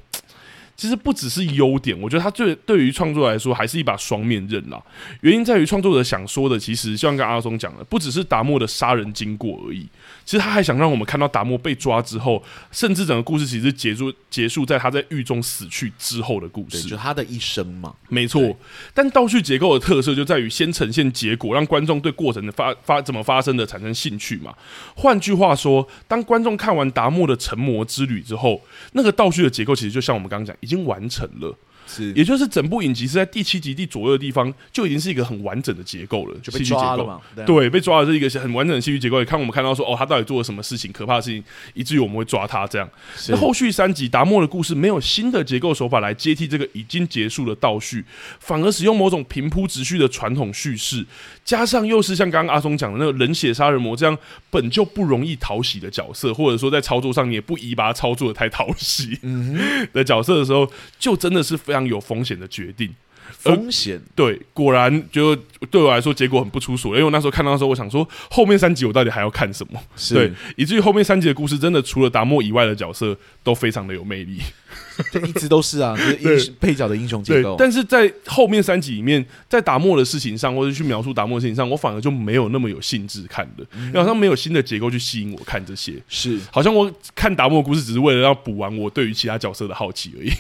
其实不只是优点，我觉得他最对于创作来说还是一把双面刃啦。原因在于创作者想说的，其实像刚阿松讲的，不只是达摩的杀人经过而已。其实他还想让我们看到达摩被抓之后，甚至整个故事其实结束结束在他在狱中死去之后的故事，就他的一生嘛。没错。但倒叙结构的特色就在于先呈现结果，让观众对过程的发发怎么发生的产生兴趣嘛。换句话说，当观众看完达摩的成魔之旅之后，那个倒叙的结构其实就像我们刚刚讲。已经完成了，是，也就是整部影集是在第七集第左右的地方就已经是一个很完整的结构了，就被抓了嘛？对，被抓了是一个很完整的戏剧结构。你看我们看到说，哦，他到底做了什么事情，可怕的事情，以至于我们会抓他这样。那后续三集达摩的故事没有新的结构手法来接替这个已经结束的倒叙，反而使用某种平铺直叙的传统叙事。加上又是像刚刚阿松讲的那个冷血杀人魔这样本就不容易讨喜的角色，或者说在操作上也不宜把它操作的太讨喜的角色的时候，就真的是非常有风险的决定。风险对，果然就对我来说结果很不出所料，因为我那时候看到的时候，我想说后面三集我到底还要看什么？对，以至于后面三集的故事真的除了达摩以外的角色都非常的有魅力。一直都是啊，就是英配角的英雄结构。但是在后面三集里面，在达摩的事情上，或者去描述达摩的事情上，我反而就没有那么有兴致看的，好像没有新的结构去吸引我看这些。是，好像我看达摩的故事只是为了要补完我对于其他角色的好奇而已。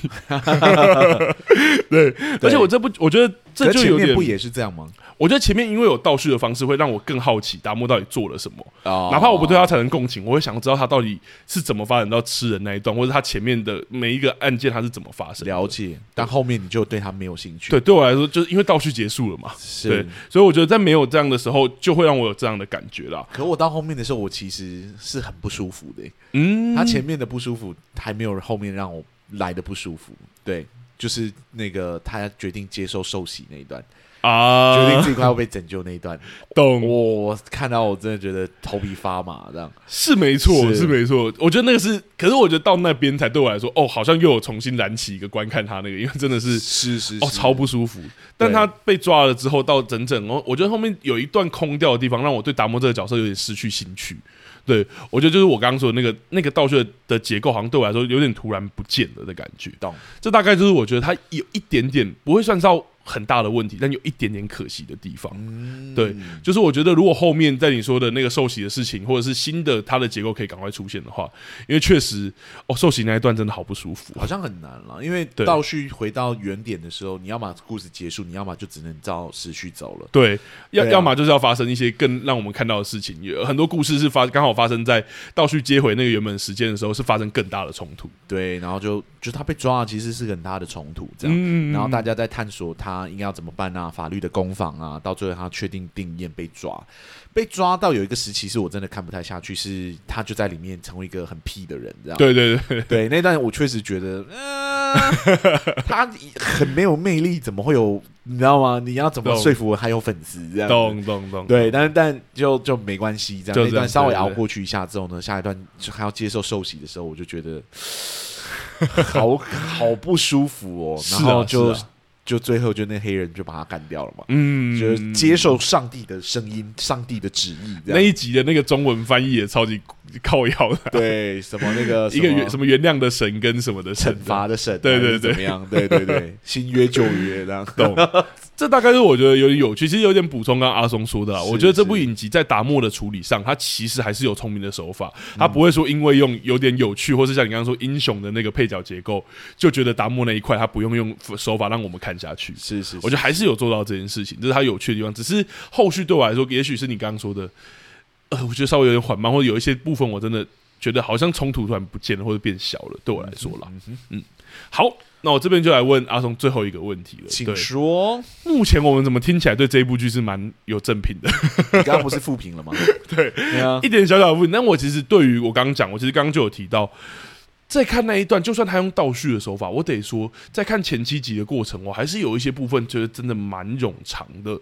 对，而且我这部我觉得这就有点不也是这样吗？我觉得前面因为有倒叙的方式，会让我更好奇达摩到底做了什么。哪怕我不对他产生共情，我会想要知道他到底是怎么发展到吃人那一段，或者他前面的每一个案件他是怎么发生。了解，但后面你就对他没有兴趣。对，对我来说，就是因为倒叙结束了嘛。是对，所以我觉得在没有这样的时候，就会让我有这样的感觉啦。可我到后面的时候，我其实是很不舒服的。嗯，他前面的不舒服还没有后面让我来的不舒服。对，就是那个他决定接受受洗那一段。啊！决定自己快要被拯救那一段，懂？我看到我真的觉得头皮发麻，这样是没错，是没错。我觉得那个是，可是我觉得到那边才对我来说，哦，好像又有重新燃起一个观看他那个，因为真的是是是哦，超不舒服。但他被抓了之后，到整整哦，我觉得后面有一段空掉的地方，让我对达摩这个角色有点失去兴趣。对，我觉得就是我刚刚说的那个那个倒叙的结构，好像对我来说有点突然不见了的感觉。懂？这大概就是我觉得他有一点点不会算到。很大的问题，但有一点点可惜的地方。嗯，对，就是我觉得如果后面在你说的那个受洗的事情，或者是新的它的结构可以赶快出现的话，因为确实哦，受洗那一段真的好不舒服，好像很难了。因为倒叙回到原点的时候，你要么故事结束，你要么就只能照时序走了。对，要要么就是要发生一些更让我们看到的事情。有很多故事是发刚好发生在倒叙接回那个原本时间的时候，是发生更大的冲突。对，然后就就他被抓了，其实是很大的冲突，这样。嗯，然后大家在探索他。应该要怎么办啊？法律的攻防啊，到最后他确定定谳被抓，被抓到有一个时期是我真的看不太下去，是他就在里面成为一个很屁的人，这样。对对对对，那段我确实觉得，呃、他很没有魅力，怎么会有？你知道吗？你要怎么说服我还有粉丝这样？咚咚咚。对，但但就就没关系，这样。那段稍微熬过去一下之后呢，下一段就还要接受受洗的时候，我就觉得 好好不舒服哦，然后就。就最后，就那黑人就把他干掉了嘛，嗯，就接受上帝的声音，上帝的旨意。那一集的那个中文翻译也超级靠要的，对，什么那个 一个原什么原谅的神跟什么的惩罚的神，对对对，怎么样？对对对，新 约旧约这样，懂。这大概是我觉得有点有趣，其实有点补充刚刚阿松说的啦。我觉得这部影集在达莫的处理上，它其实还是有聪明的手法，它不会说因为用有点有趣，或是像你刚刚说英雄的那个配角结构，就觉得达莫那一块他不用用手法让我们看下去。是是，我觉得还是有做到这件事情，这是他有趣的地方。只是后续对我来说，也许是你刚刚说的，呃，我觉得稍微有点缓慢，或者有一些部分我真的觉得好像冲突突然不见了，或者变小了。对我来说啦，嗯，好。那我这边就来问阿松最后一个问题了，请说。目前我们怎么听起来对这一部剧是蛮有正品的？你刚刚不是负评了吗？对，对啊，一点小小的问题。那我其实对于我刚刚讲，我其实刚刚就有提到，在看那一段，就算他用倒叙的手法，我得说，在看前七集的过程，我还是有一些部分觉得真的蛮冗长的，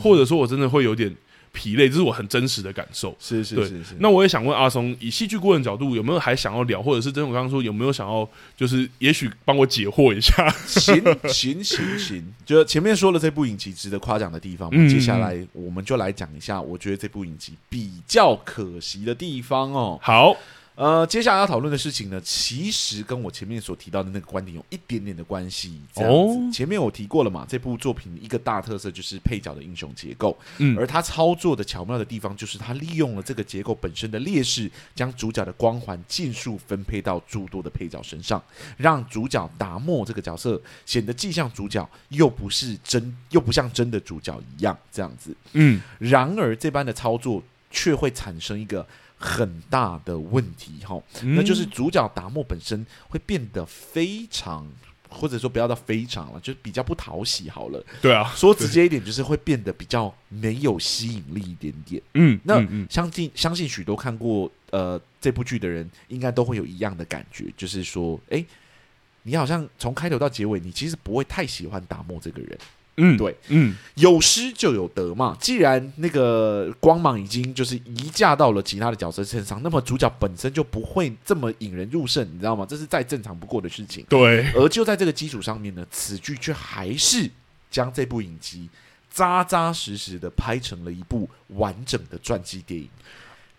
或者说我真的会有点。疲累，这是我很真实的感受。是是是是。那我也想问阿松，以戏剧顾问角度，有没有还想要聊，或者是真的我刚刚说有没有想要，就是也许帮我解惑一下？行行行行，就前面说了这部影集值得夸奖的地方，嗯、接下来我们就来讲一下，我觉得这部影集比较可惜的地方哦。好。呃，接下来要讨论的事情呢，其实跟我前面所提到的那个观点有一点点的关系。哦，前面我提过了嘛，这部作品一个大特色就是配角的英雄结构，嗯，而他操作的巧妙的地方，就是他利用了这个结构本身的劣势，将主角的光环尽数分配到诸多的配角身上，让主角达莫这个角色显得既像主角，又不是真，又不像真的主角一样，这样子。嗯，然而这般的操作却会产生一个。很大的问题哈，那就是主角达莫本身会变得非常，或者说不要到非常了，就比较不讨喜好了。对啊，说直接一点，就是会变得比较没有吸引力一点点。嗯，那相信相信许多看过呃这部剧的人，应该都会有一样的感觉，就是说，哎，你好像从开头到结尾，你其实不会太喜欢达莫这个人。嗯，对，嗯，有失就有得嘛。既然那个光芒已经就是移嫁到了其他的角色身上，那么主角本身就不会这么引人入胜，你知道吗？这是再正常不过的事情。对，而就在这个基础上面呢，此剧却还是将这部影集扎扎实实的拍成了一部完整的传记电影。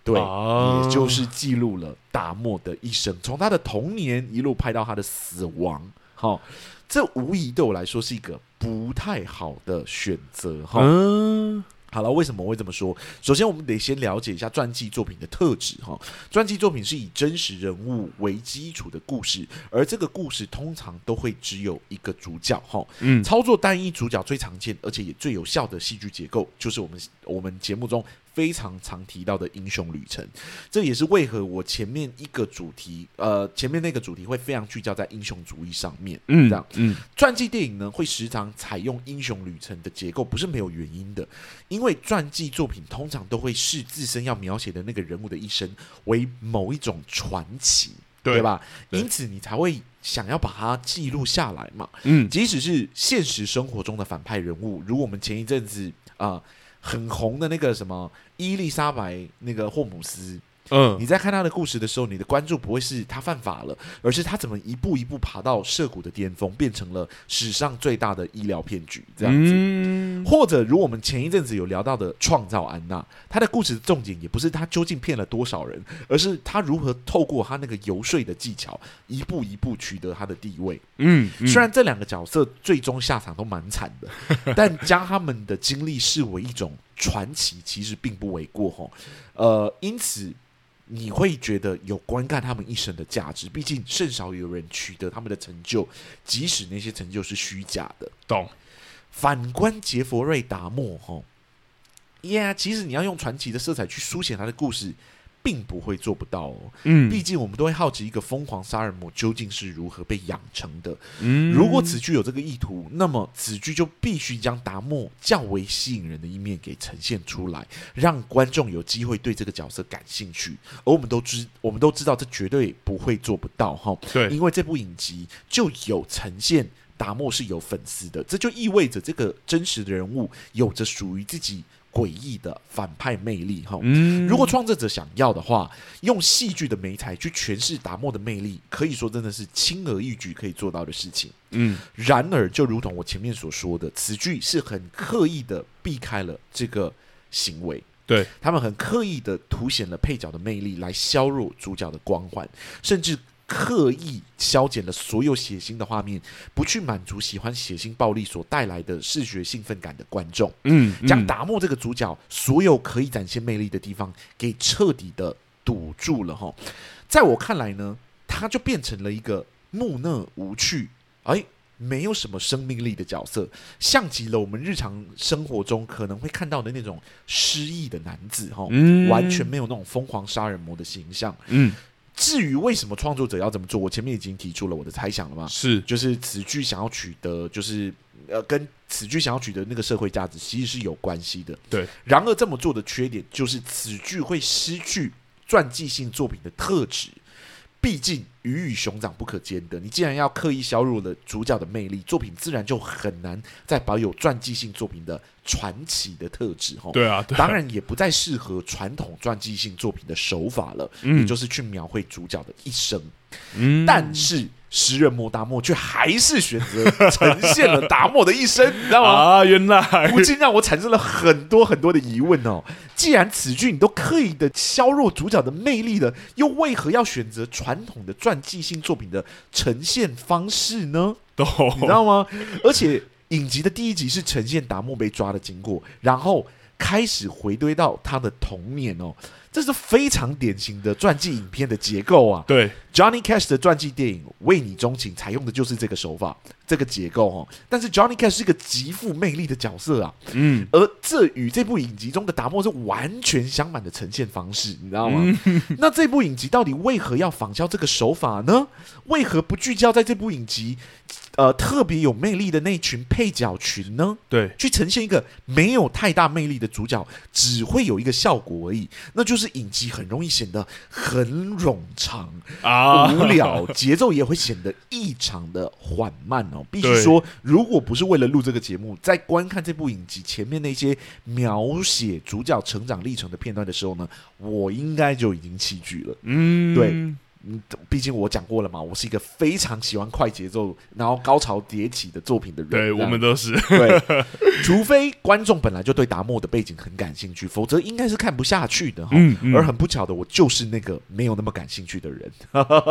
对，啊、也就是记录了达莫的一生，从他的童年一路拍到他的死亡。好、哦，这无疑对我来说是一个。不太好的选择哈。嗯，好了，为什么我会这么说？首先，我们得先了解一下传记作品的特质哈。传记作品是以真实人物为基础的故事，而这个故事通常都会只有一个主角哈。嗯，操作单一主角最常见，而且也最有效的戏剧结构，就是我们我们节目中。非常常提到的英雄旅程，这也是为何我前面一个主题，呃，前面那个主题会非常聚焦在英雄主义上面。嗯，这样，嗯，传记电影呢会时常采用英雄旅程的结构，不是没有原因的，因为传记作品通常都会视自身要描写的那个人物的一生为某一种传奇，对，对吧？因此你才会想要把它记录下来嘛。嗯，即使是现实生活中的反派人物，如我们前一阵子啊。呃很红的那个什么伊丽莎白那个霍姆斯，嗯，你在看他的故事的时候，你的关注不会是他犯法了，而是他怎么一步一步爬到涉谷的巅峰，变成了史上最大的医疗骗局这样子。嗯、或者如我们前一阵子有聊到的创造安娜，他的故事的重点也不是他究竟骗了多少人，而是他如何透过他那个游说的技巧，一步一步取得他的地位。嗯，嗯虽然这两个角色最终下场都蛮惨的，但将他们的经历视为一种传奇，其实并不为过吼。呃，因此。你会觉得有观看他们一生的价值，毕竟甚少有人取得他们的成就，即使那些成就是虚假的。懂？反观杰佛瑞·达莫，吼，呀，其实你要用传奇的色彩去书写他的故事。并不会做不到哦，嗯，毕竟我们都会好奇一个疯狂杀人魔究竟是如何被养成的。嗯，如果此剧有这个意图，那么此剧就必须将达莫较为吸引人的一面给呈现出来，让观众有机会对这个角色感兴趣。而我们都知，我们都知道这绝对不会做不到哈。对，因为这部影集就有呈现达莫是有粉丝的，这就意味着这个真实的人物有着属于自己。诡异的反派魅力，哈，如果创作者想要的话，用戏剧的媒材去诠释达莫的魅力，可以说真的是轻而易举可以做到的事情。嗯，然而，就如同我前面所说的，此剧是很刻意的避开了这个行为，对，他们很刻意的凸显了配角的魅力，来削弱主角的光环，甚至。刻意消减了所有血腥的画面，不去满足喜欢血腥暴力所带来的视觉兴奋感的观众。嗯，嗯，将达莫这个主角所有可以展现魅力的地方给彻底的堵住了哈。在我看来呢，他就变成了一个木讷无趣，哎，没有什么生命力的角色，像极了我们日常生活中可能会看到的那种失意的男子哈，嗯，完全没有那种疯狂杀人魔的形象。嗯。至于为什么创作者要这么做，我前面已经提出了我的猜想了嘛？是，就是此剧想要取得，就是呃，跟此剧想要取得那个社会价值，其实是有关系的。对。然而这么做的缺点，就是此剧会失去传记性作品的特质。毕竟鱼与熊掌不可兼得，你既然要刻意削弱了主角的魅力，作品自然就很难再保有传记性作品的传奇的特质。哈，对啊，当然也不再适合传统传记性作品的手法了，嗯，也就是去描绘主角的一生。嗯，但是。食人魔达莫却还是选择呈现了达莫的一生，你知道吗？啊，原来不禁让我产生了很多很多的疑问哦。既然此剧你都刻意的削弱主角的魅力了，又为何要选择传统的传记性作品的呈现方式呢？懂你知道吗？而且影集的第一集是呈现达莫被抓的经过，然后开始回归到他的童年哦。这是非常典型的传记影片的结构啊！对，Johnny Cash 的传记电影《为你钟情》采用的就是这个手法、这个结构哦。但是 Johnny Cash 是一个极富魅力的角色啊，嗯，而这与这部影集中的达莫是完全相反的呈现方式，你知道吗？嗯、那这部影集到底为何要仿效这个手法呢？为何不聚焦在这部影集？呃，特别有魅力的那群配角群呢？对，去呈现一个没有太大魅力的主角，只会有一个效果而已，那就是影集很容易显得很冗长啊，无聊，节奏也会显得异常的缓慢哦。必须说，如果不是为了录这个节目，在观看这部影集前面那些描写主角成长历程的片段的时候呢，我应该就已经弃剧了。嗯，对。嗯，毕竟我讲过了嘛，我是一个非常喜欢快节奏，然后高潮迭起的作品的人。对，我们都是。对，除非观众本来就对达莫的背景很感兴趣，否则应该是看不下去的。嗯，嗯，而很不巧的，我就是那个没有那么感兴趣的人。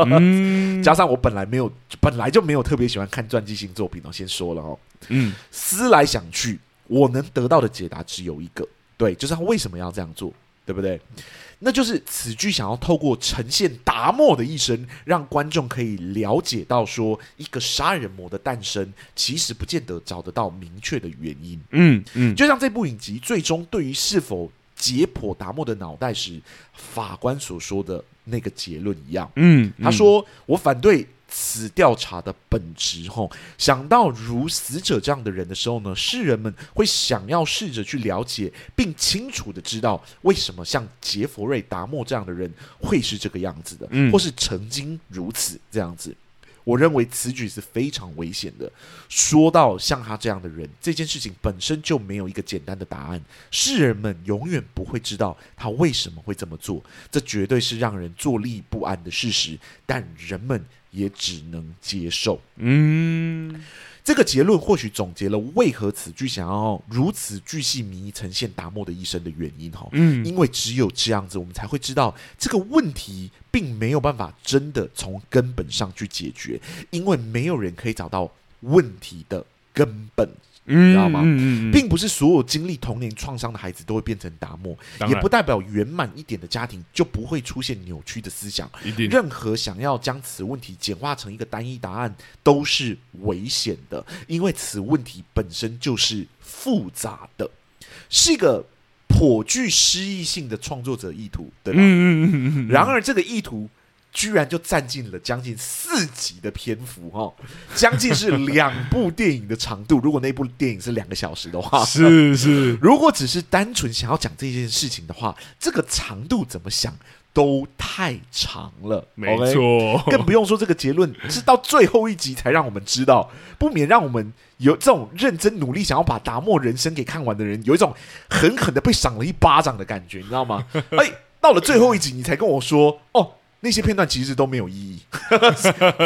嗯，加上我本来没有，本来就没有特别喜欢看传记性作品哦。先说了哦。嗯，思来想去，我能得到的解答只有一个，对，就是他为什么要这样做，对不对？那就是此剧想要透过呈现达摩的一生，让观众可以了解到说，一个杀人魔的诞生其实不见得找得到明确的原因。嗯嗯，就像这部影集最终对于是否解剖达摩的脑袋时，法官所说的那个结论一样。嗯，他说：“我反对。”此调查的本质，吼，想到如死者这样的人的时候呢，世人们会想要试着去了解，并清楚的知道为什么像杰佛瑞·达莫这样的人会是这个样子的，嗯，或是曾经如此这样子。我认为此举是非常危险的。说到像他这样的人，这件事情本身就没有一个简单的答案，世人们永远不会知道他为什么会这么做，这绝对是让人坐立不安的事实。但人们也只能接受。嗯。这个结论或许总结了为何此剧想要如此巨细靡遗呈现达莫的一生的原因哈，嗯，因为只有这样子，我们才会知道这个问题并没有办法真的从根本上去解决，因为没有人可以找到问题的根本。你知道吗？嗯嗯嗯、并不是所有经历童年创伤的孩子都会变成达摩，也不代表圆满一点的家庭就不会出现扭曲的思想。任何想要将此问题简化成一个单一答案都是危险的，因为此问题本身就是复杂的，是一个颇具诗意性的创作者意图，对吧？然而，这个意图。居然就占尽了将近四集的篇幅，哈，将近是两部电影的长度。如果那部电影是两个小时的话，是是。如果只是单纯想要讲这件事情的话，这个长度怎么想都太长了。没错，更不用说这个结论是到最后一集才让我们知道，不免让我们有这种认真努力想要把达摩人生给看完的人，有一种狠狠的被赏了一巴掌的感觉，你知道吗？哎，到了最后一集，你才跟我说，哦。那些片段其实都没有意义，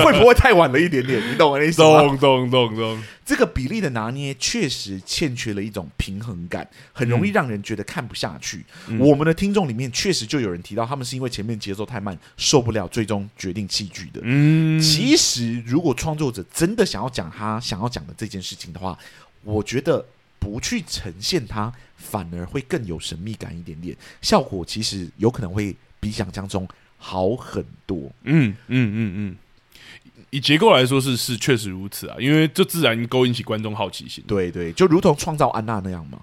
会不会太晚了一点点？你懂我的意思吗？懂懂懂懂。这个比例的拿捏确实欠缺了一种平衡感，很容易让人觉得看不下去。嗯、我们的听众里面确实就有人提到，他们是因为前面节奏太慢，受不了，最终决定弃剧的。嗯，其实如果创作者真的想要讲他想要讲的这件事情的话，我觉得不去呈现它，反而会更有神秘感一点点，效果其实有可能会比想象中。好很多，嗯嗯嗯嗯，以结构来说是是确实如此啊，因为这自然勾引起观众好奇心。对对，就如同创造安娜那样嘛，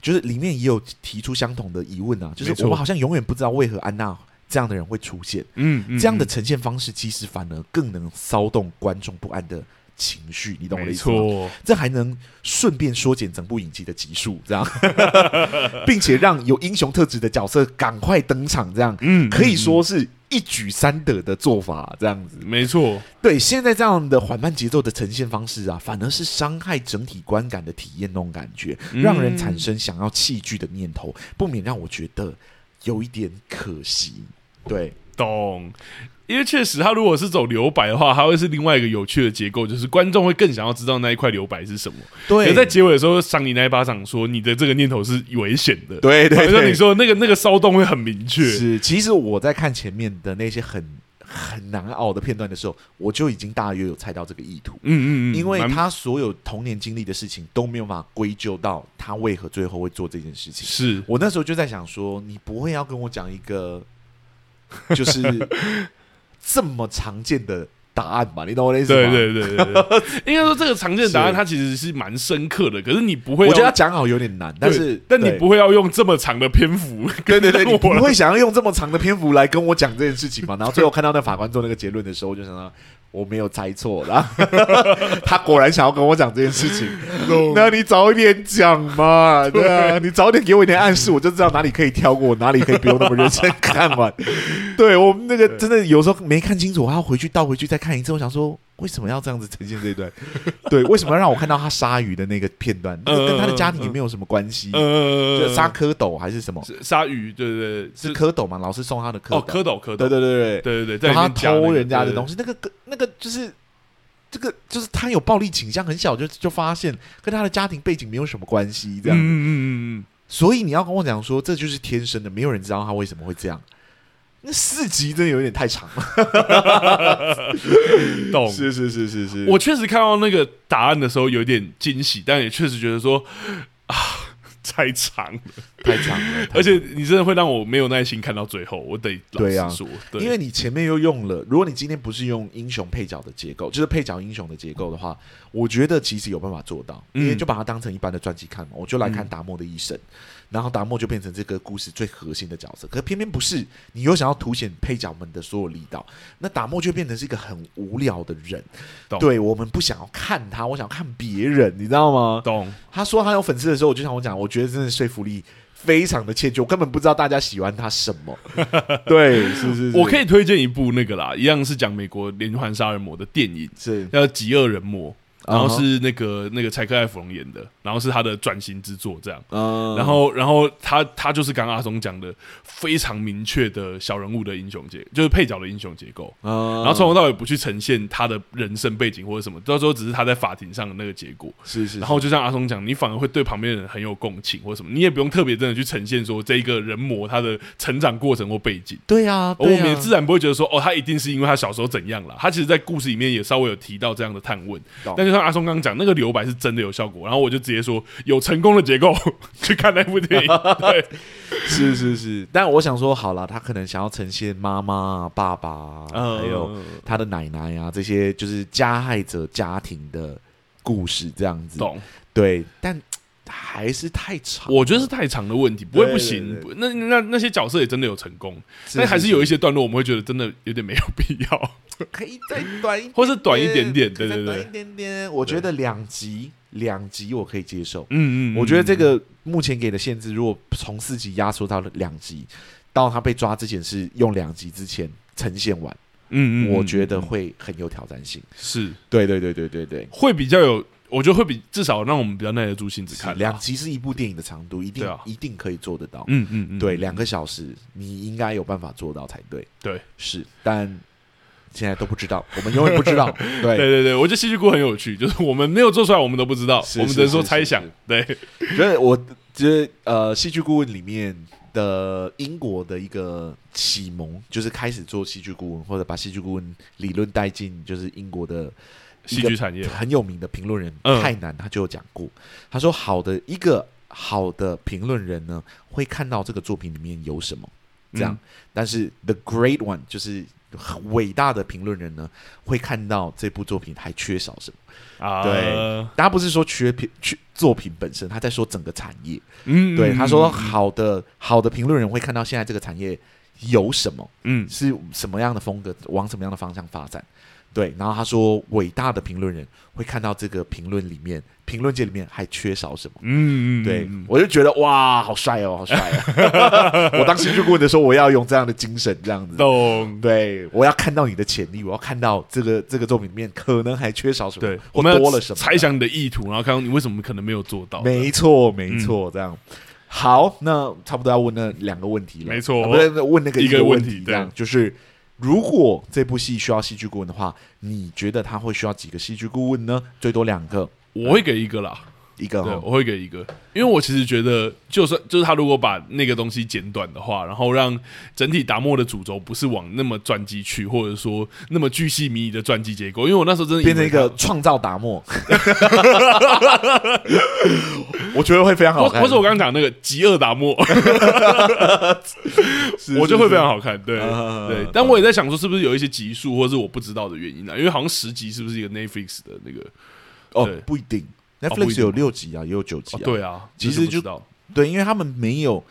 就是里面也有提出相同的疑问啊，就是我们好像永远不知道为何安娜这样的人会出现。嗯，嗯，这样的呈现方式其实反而更能骚动观众不安的情绪，你懂我的意思吗？这还能顺便缩减整部影集的集数，这样，并且让有英雄特质的角色赶快登场，这样，嗯，可以说是一举三得的做法，这样子，没错。对，现在这样的缓慢节奏的呈现方式啊，反而是伤害整体观感的体验，那种感觉，让人产生想要弃剧的念头，不免让我觉得有一点可惜。对，懂。因为确实，他如果是走留白的话，还会是另外一个有趣的结构，就是观众会更想要知道那一块留白是什么。对，在结尾的时候赏你那一巴掌，说你的这个念头是危险的。对对对，说你说那个那个骚动会很明确。是，其实我在看前面的那些很很难熬的片段的时候，我就已经大约有猜到这个意图。嗯嗯嗯，因为他所有童年经历的事情都没有办法归咎到他为何最后会做这件事情。是我那时候就在想说，你不会要跟我讲一个就是。这么常见的答案吧，你懂我的意思吗？对对对对，应该说这个常见的答案它其实是蛮深刻的，可是你不会，我觉得他讲好有点难，但是但你不会要用这么长的篇幅，对对对，你不会想要用这么长的篇幅来跟我讲这件事情嘛？然后最后看到那法官做那个结论的时候，我就想到。我没有猜错啦，他果然想要跟我讲这件事情。那你早一点讲嘛，对啊，你早点给我一点暗示，我就知道哪里可以跳过，哪里可以不用那么认真看完。对，我们那个真的有时候没看清楚，我还要回去倒回去再看一次。我想说。为什么要这样子呈现这一段？对，为什么要让我看到他鲨鱼的那个片段？跟他的家庭也没有什么关系。就杀蝌蚪还是什么？鲨鱼？对对对，是蝌蚪嘛？老师送他的蝌蚪。哦，蝌蚪，蝌蚪。对对对对对对，他偷人家的东西，那个那个就是这个就是他有暴力倾向，很小就就发现跟他的家庭背景没有什么关系，这样。嗯嗯嗯嗯。所以你要跟我讲说，这就是天生的，没有人知道他为什么会这样。那四集真的有点太长了，懂？是是是是是，我确实看到那个答案的时候有点惊喜，但也确实觉得说啊。太长了，太长了，而且你真的会让我没有耐心看到最后。我得老实说，对啊，因为你前面又用了，如果你今天不是用英雄配角的结构，就是配角英雄的结构的话，我觉得其实有办法做到，因为就把它当成一般的传记看嘛，我就来看达摩的一生。然后达莫就变成这个故事最核心的角色，可是偏偏不是，你又想要凸显配角们的所有力道，那达莫就变成是一个很无聊的人。懂对，我们不想要看他，我想要看别人，你知道吗？懂。他说他有粉丝的时候，我就像我讲，我觉得真的说服力非常的欠缺，我根本不知道大家喜欢他什么。对，是是是，我可以推荐一部那个啦，一样是讲美国连环杀人魔的电影，是叫《极恶人魔》。然后是那个那个柴克艾弗隆演的，然后是他的转型之作，这样。Uh, 然后然后他他就是刚刚阿松讲的非常明确的小人物的英雄结，就是配角的英雄结构。Uh, 然后从头到尾不去呈现他的人生背景或者什么，到时候只是他在法庭上的那个结果。是是，是。然后就像阿松讲，你反而会对旁边的人很有共情或者什么，你也不用特别真的去呈现说这一个人魔他的成长过程或背景。对啊，对啊，我们也自然不会觉得说哦，他一定是因为他小时候怎样了。他其实，在故事里面也稍微有提到这样的探问。但就像阿松刚刚讲那个。留白是真的有效果，然后我就直接说有成功的结构 去看那部电影。对，是是是，但我想说好了，他可能想要呈现妈妈、爸爸，嗯、还有他的奶奶啊，这些就是加害者家庭的故事，这样子。懂？对，但还是太长，我觉得是太长的问题，不会不行。对对对，那那那些角色也真的有成功，但还是有一些段落我们会觉得真的有点没有必要。可以再短一点，或是短一点点，对对对，短一点点。我觉得两集，两集我可以接受。嗯嗯，我觉得这个目前给的限制，如果从四集压缩到两集，到他被抓之前是用两集之前呈现完，嗯嗯，我觉得会很有挑战性。是，对对对对对对，会比较有，我觉得会比至少让我们比较耐得住性子看。两集是一部电影的长度，一定一定可以做得到。嗯嗯嗯，对，两个小时你应该有办法做到才对。对，是，但。现在都不知道，我们永远不知道。对对对对，我觉得戏剧顾问很有趣，就是我们没有做出来，我们都不知道，是是是是我们只能说猜想。对，觉得我觉得呃，戏剧顾问里面的英国的一个启蒙，就是开始做戏剧顾问，或者把戏剧顾问理论带进，就是英国的戏剧产业很有名的评论人泰南，他就有讲过，他说好的一个好的评论人呢，会看到这个作品里面有什么，这样，嗯、但是 the great one 就是。伟大的评论人呢，会看到这部作品还缺少什么啊？对，大家不是说缺品缺作品本身，他在说整个产业。嗯，对，他说好的好的评论人会看到现在这个产业有什么，嗯，是什么样的风格，往什么样的方向发展。对，然后他说，伟大的评论人会看到这个评论里面，评论界里面还缺少什么？嗯嗯，对，我就觉得哇，好帅哦，好帅啊！我当时就问的时候，我要用这样的精神，这样子，懂？对，我要看到你的潜力，我要看到这个这个作品里面可能还缺少什么，对，或多了什么，猜想你的意图，然后看看你为什么可能没有做到。没错，没错，这样。好，那差不多要问那两个问题了。没错，不是问那个一个问题，这样就是。如果这部戏需要戏剧顾问的话，你觉得他会需要几个戏剧顾问呢？最多两个，我会给一个啦，一个，对，我会给一个，因为我其实觉得，就算就是他如果把那个东西剪短的话，然后让整体达摩的主轴不是往那么传记去，或者说那么巨细靡遗的传记结构，因为我那时候真的变成一个创造达摩。我觉得会非常好看，不是我刚刚讲那个极恶达摩，我就会非常好看。对对，但我也在想说，是不是有一些集数，或是我不知道的原因呢？因为好像十集是不是一个 Netflix 的那个？哦，不一定，Netflix 有六集啊，也有九集啊。对啊，其实就对，因为他们没有。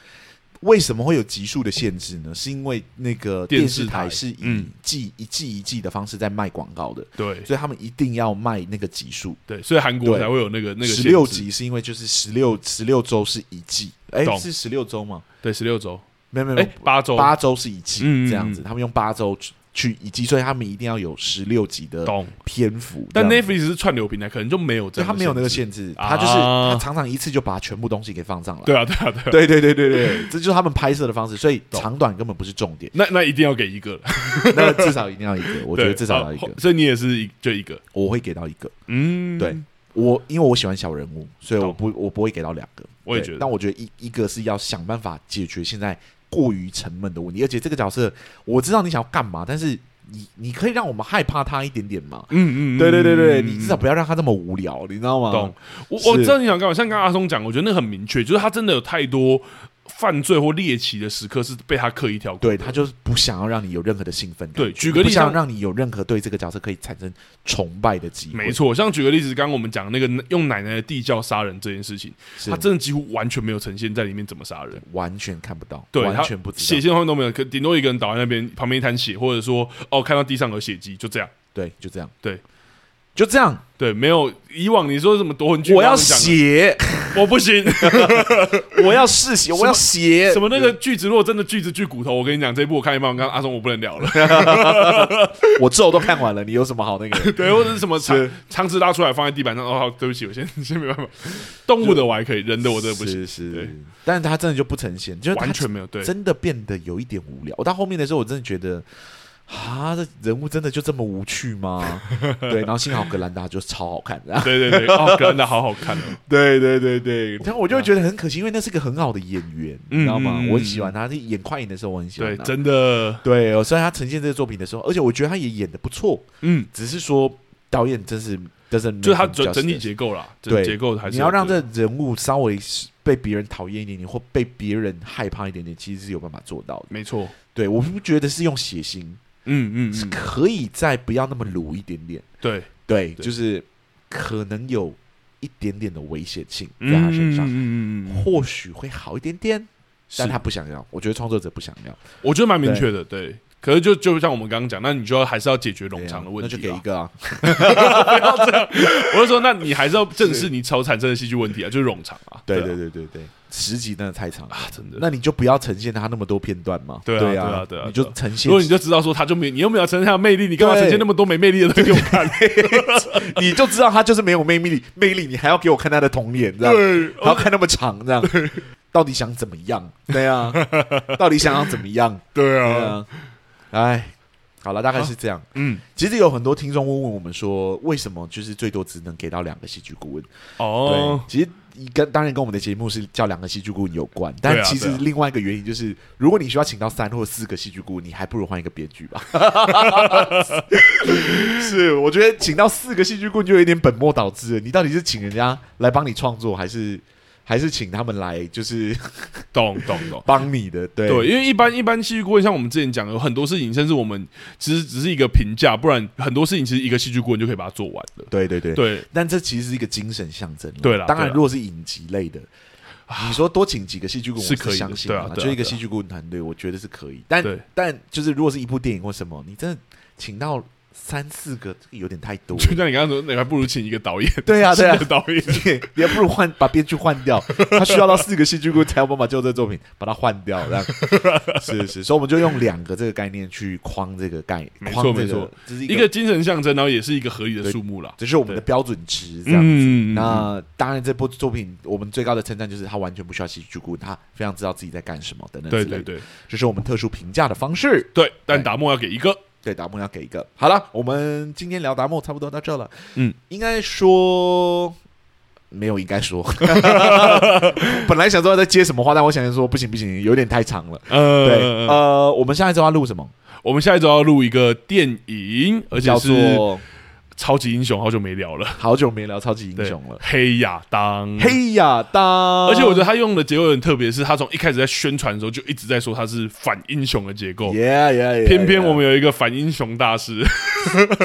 为什么会有集数的限制呢？是因为那个电视台是以季一季一季的方式在卖广告的，对，所以他们一定要卖那个集数，对，所以韩国才会有那个那个十六集，是因为就是十六十六周是一季，哎，是十六周吗？对，十六周，没有没有，哎，八周。八周是一季，这样子，他们用八周。去以及，所以他们一定要有十六集的篇幅。但 Netflix 是串流平台，可能就没有这，他没有那个限制，他就是他常常一次就把全部东西给放上来。对啊，对啊，对啊，对，对，对，对，这就是他们拍摄的方式。所以长短根本不是重点。那那一定要给一个，那至少一定要一个。我觉得至少要一个。所以你也是一就一个，我会给到一个。嗯，对我，因为我喜欢小人物，所以我不我不会给到两个。我也觉得，但我觉得一一个是要想办法解决现在过于沉闷的问题，而且这个角色我知道你想要干嘛，但是。你你可以让我们害怕他一点点嘛？嗯嗯，对对对对，你至少不要让他这么无聊，你知道吗？懂。我我知道你想干嘛，像刚刚阿松讲，我觉得那很明确，就是他真的有太多。犯罪或猎奇的时刻是被他刻意跳过，对，他就是不想要让你有任何的兴奋。对，举个例子，不想让你有任何对这个角色可以产生崇拜的机会。没错，像举个例子，刚刚我们讲那个用奶奶的地窖杀人这件事情，是。他真的几乎完全没有呈现在里面怎么杀人，完全看不到，对，完全不知道，血腥画面都没有，可顶多一个人倒在那边，旁边一滩血，或者说哦看到地上有血迹，就这样，对，就这样，对，就这样，对，没有以往你说什么夺魂锯，我要写。我不行，我要试写，我要写。什么那个句子，如果真的句子锯骨头，我跟你讲，这一部我看一半，我刚刚阿松我不能聊了，我咒都看完了，你有什么好那个？对，或者是什么肠肠子拉出来放在地板上，哦，好，对不起，我先先没办法，动物的我还可以，人的我真的不行，是是，但是他真的就不呈现，就完全没有，对，真的变得有一点无聊。我到后面的时候，我真的觉得。啊，这人物真的就这么无趣吗？对，然后幸好格兰达就超好看，然后对对对，哦，格兰达好好看哦，对对对对，然后我就会觉得很可惜，因为那是个很好的演员，你知道吗？我很喜欢他，演快影的时候我很喜欢，对，真的，对，虽然他呈现这个作品的时候，而且我觉得他也演的不错，嗯，只是说导演真是真是，就是他整整体结构啦，对，结构还是你要让这人物稍微被别人讨厌一点点，或被别人害怕一点点，其实是有办法做到的，没错，对，我不觉得是用血腥。嗯嗯，是可以再不要那么鲁一点点，对。对，就是可能有一点点的危险性在他身上，嗯嗯，或许会好一点点，但他不想要，我觉得创作者不想要，我觉得蛮明确的，对。可是就就像我们刚刚讲，那你就要还是要解决冗长的问题，那就给一个啊，不要这样，我就说，那你还是要正视你所产生的戏剧问题啊，就是冗长啊，对对对对对。十集真的太长啊！真的，那你就不要呈现他那么多片段嘛。对啊，对啊，对啊，你就呈现。如果你就知道说他就没，你又没有呈现他的魅力，你干嘛呈现那么多没魅力的东西给我看？你就知道他就是没有魅力，魅力你还要给我看他的童年，这样还要看那么长，这样 到底想怎么样？对啊，到底想要怎么样？对啊，哎，好了，大概是这样。嗯，其实有很多听众问问我们说，为什么就是最多只能给到两个戏剧顾问？哦，对，其实。跟当然跟我们的节目是叫两个戏剧顾问有关，但其实另外一个原因就是，如果你需要请到三或四个戏剧顾问，你还不如换一个编剧吧。是，我觉得请到四个戏剧顾问就有点本末倒置了。你到底是请人家来帮你创作，还是？还是请他们来，就是 懂懂懂，帮你的，对对，因为一般一般戏剧顾问，像我们之前讲，有很多事情，甚至我们其实只是一个评价，不然很多事情其实一个戏剧顾问就可以把它做完了。对对对对，但这其实是一个精神象征。对了，当然，如果是影集类的，你说多请几个戏剧顾问，是可以相信啊，就一个戏剧顾问团队，我觉得是可以。但但就是如果是一部电影或什么，你真的请到。三四个有点太多，就像你刚刚说，你还不如请一个导演。对啊，对啊，导演，你还不如换把编剧换掉，他需要到四个戏剧顾问才有办法救这个作品，把它换掉，这样。是是，所以我们就用两个这个概念去框这个概念，没错没错，这是一个精神象征，然后也是一个合理的数目了，这是我们的标准值，这样子。那当然，这部作品我们最高的称赞就是他完全不需要戏剧顾问，他非常知道自己在干什么等等。对对对，这是我们特殊评价的方式。对，但达莫要给一个。对，达木要给一个。好了，我们今天聊达木差不多到这了。嗯，应该说没有，应该说，本来想说在接什么话，但我想说不行不行，有点太长了。呃，对，呃，我们下一周要录什么？我们下一周要录一个电影，而且是。超级英雄好久没聊了，好久没聊超级英雄了。黑亚当，黑亚当，而且我觉得他用的结构很特别，是他从一开始在宣传的时候就一直在说他是反英雄的结构。Yeah, yeah, yeah, 偏偏我们有一个反英雄大师，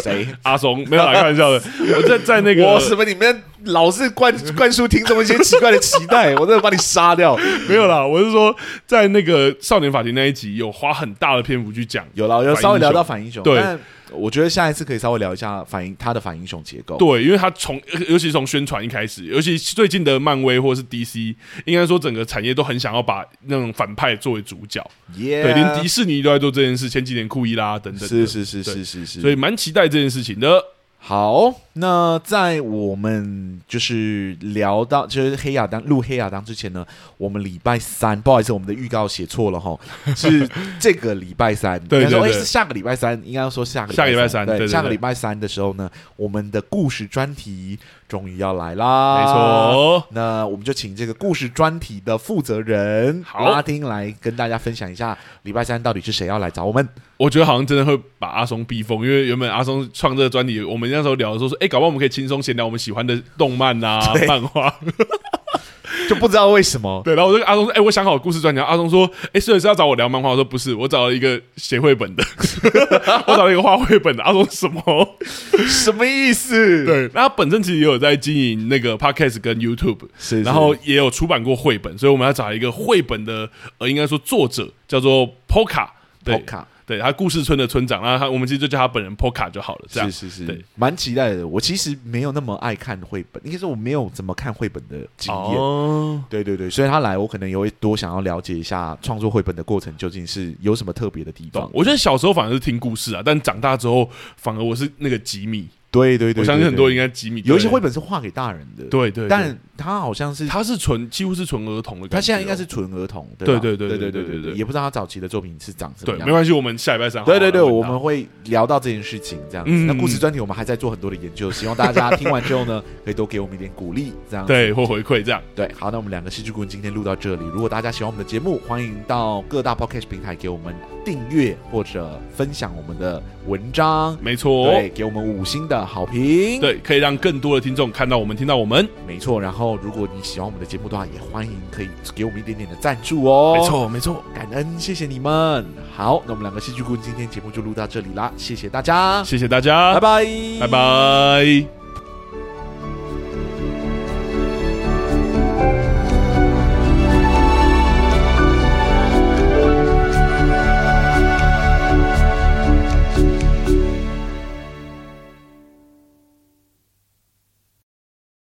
谁？阿松，没有啦，开玩笑的。我在在那个，我什么里面老是灌灌输听众一些奇怪的期待，我真的把你杀掉。没有啦，我是说在那个少年法庭那一集有花很大的篇幅去讲，有啦，有稍微聊到反英雄，对。我觉得下一次可以稍微聊一下反英他的反英雄结构。对，因为他从尤其从宣传一开始，尤其最近的漫威或者是 DC，应该说整个产业都很想要把那种反派作为主角。对，连迪士尼都在做这件事。前几年库伊拉等等，是是是是是是，所以蛮期待这件事情的。好，那在我们就是聊到就是黑亚当录黑亚当之前呢，我们礼拜三，不好意思，我们的预告写错了哈，是这个礼拜三，对，对，对，对，是下个礼拜三，应该要说下个下个礼拜三，对，下个礼拜三的时候呢，我们的故事专题。终于要来啦！没错，那我们就请这个故事专题的负责人拉丁来跟大家分享一下，礼拜三到底是谁要来找我们？我觉得好像真的会把阿松逼疯，因为原本阿松创这个专题，我们那时候聊的时候说，哎，搞不好我们可以轻松闲聊我们喜欢的动漫啊、漫画。就不知道为什么，对，然后我就跟阿东说：“哎、欸，我想好故事专家。”阿东说：“哎、欸，所以是要找我聊漫画？”我说：“不是，我找了一个写绘本的，我找了一个画绘本的。”阿东什么？什么意思？对，那他本身其实也有在经营那个 Podcast 跟 YouTube，是，是，然后也有出版过绘本，所以我们要找一个绘本的，呃，应该说作者叫做 Poka，对。对他故事村的村长，然后他我们其实就叫他本人 Poka 就好了。这样是是是，对，蛮期待的。我其实没有那么爱看绘本，应该说我没有怎么看绘本的经验。哦，对对对，所以他来，我可能也会多想要了解一下创作绘本的过程究竟是有什么特别的地方。我觉得小时候反而是听故事啊，但长大之后反而我是那个吉米。对对对，我相信很多人应该吉米。有一些绘本是画给大人的，对对，但他好像是他是纯几乎是纯儿童的，他现在应该是纯儿童。对对对对对对对，也不知道他早期的作品是长什么样。对，没关系，我们下礼拜三对对对，我们会聊到这件事情这样子。那故事专题我们还在做很多的研究，希望大家听完之后呢，可以多给我们一点鼓励，这样 对或回馈这样。对，好，那我们两个戏剧顾问今天录到这里。如果大家喜欢我们的节目，欢迎到各大 Podcast 平台给我们订阅或者分享我们的文章。没错，对，给我们五星的好评。对，可以让更多的听众看到我们，听到我们，没错。然后，如果你喜欢我们的节目的话，也欢迎可以给我们一点点的赞助哦。没错，没错，感恩，谢谢你们。好，那我们两个戏剧顾问今天节目就录到这里啦，谢谢大家，谢谢大家，拜拜，拜拜。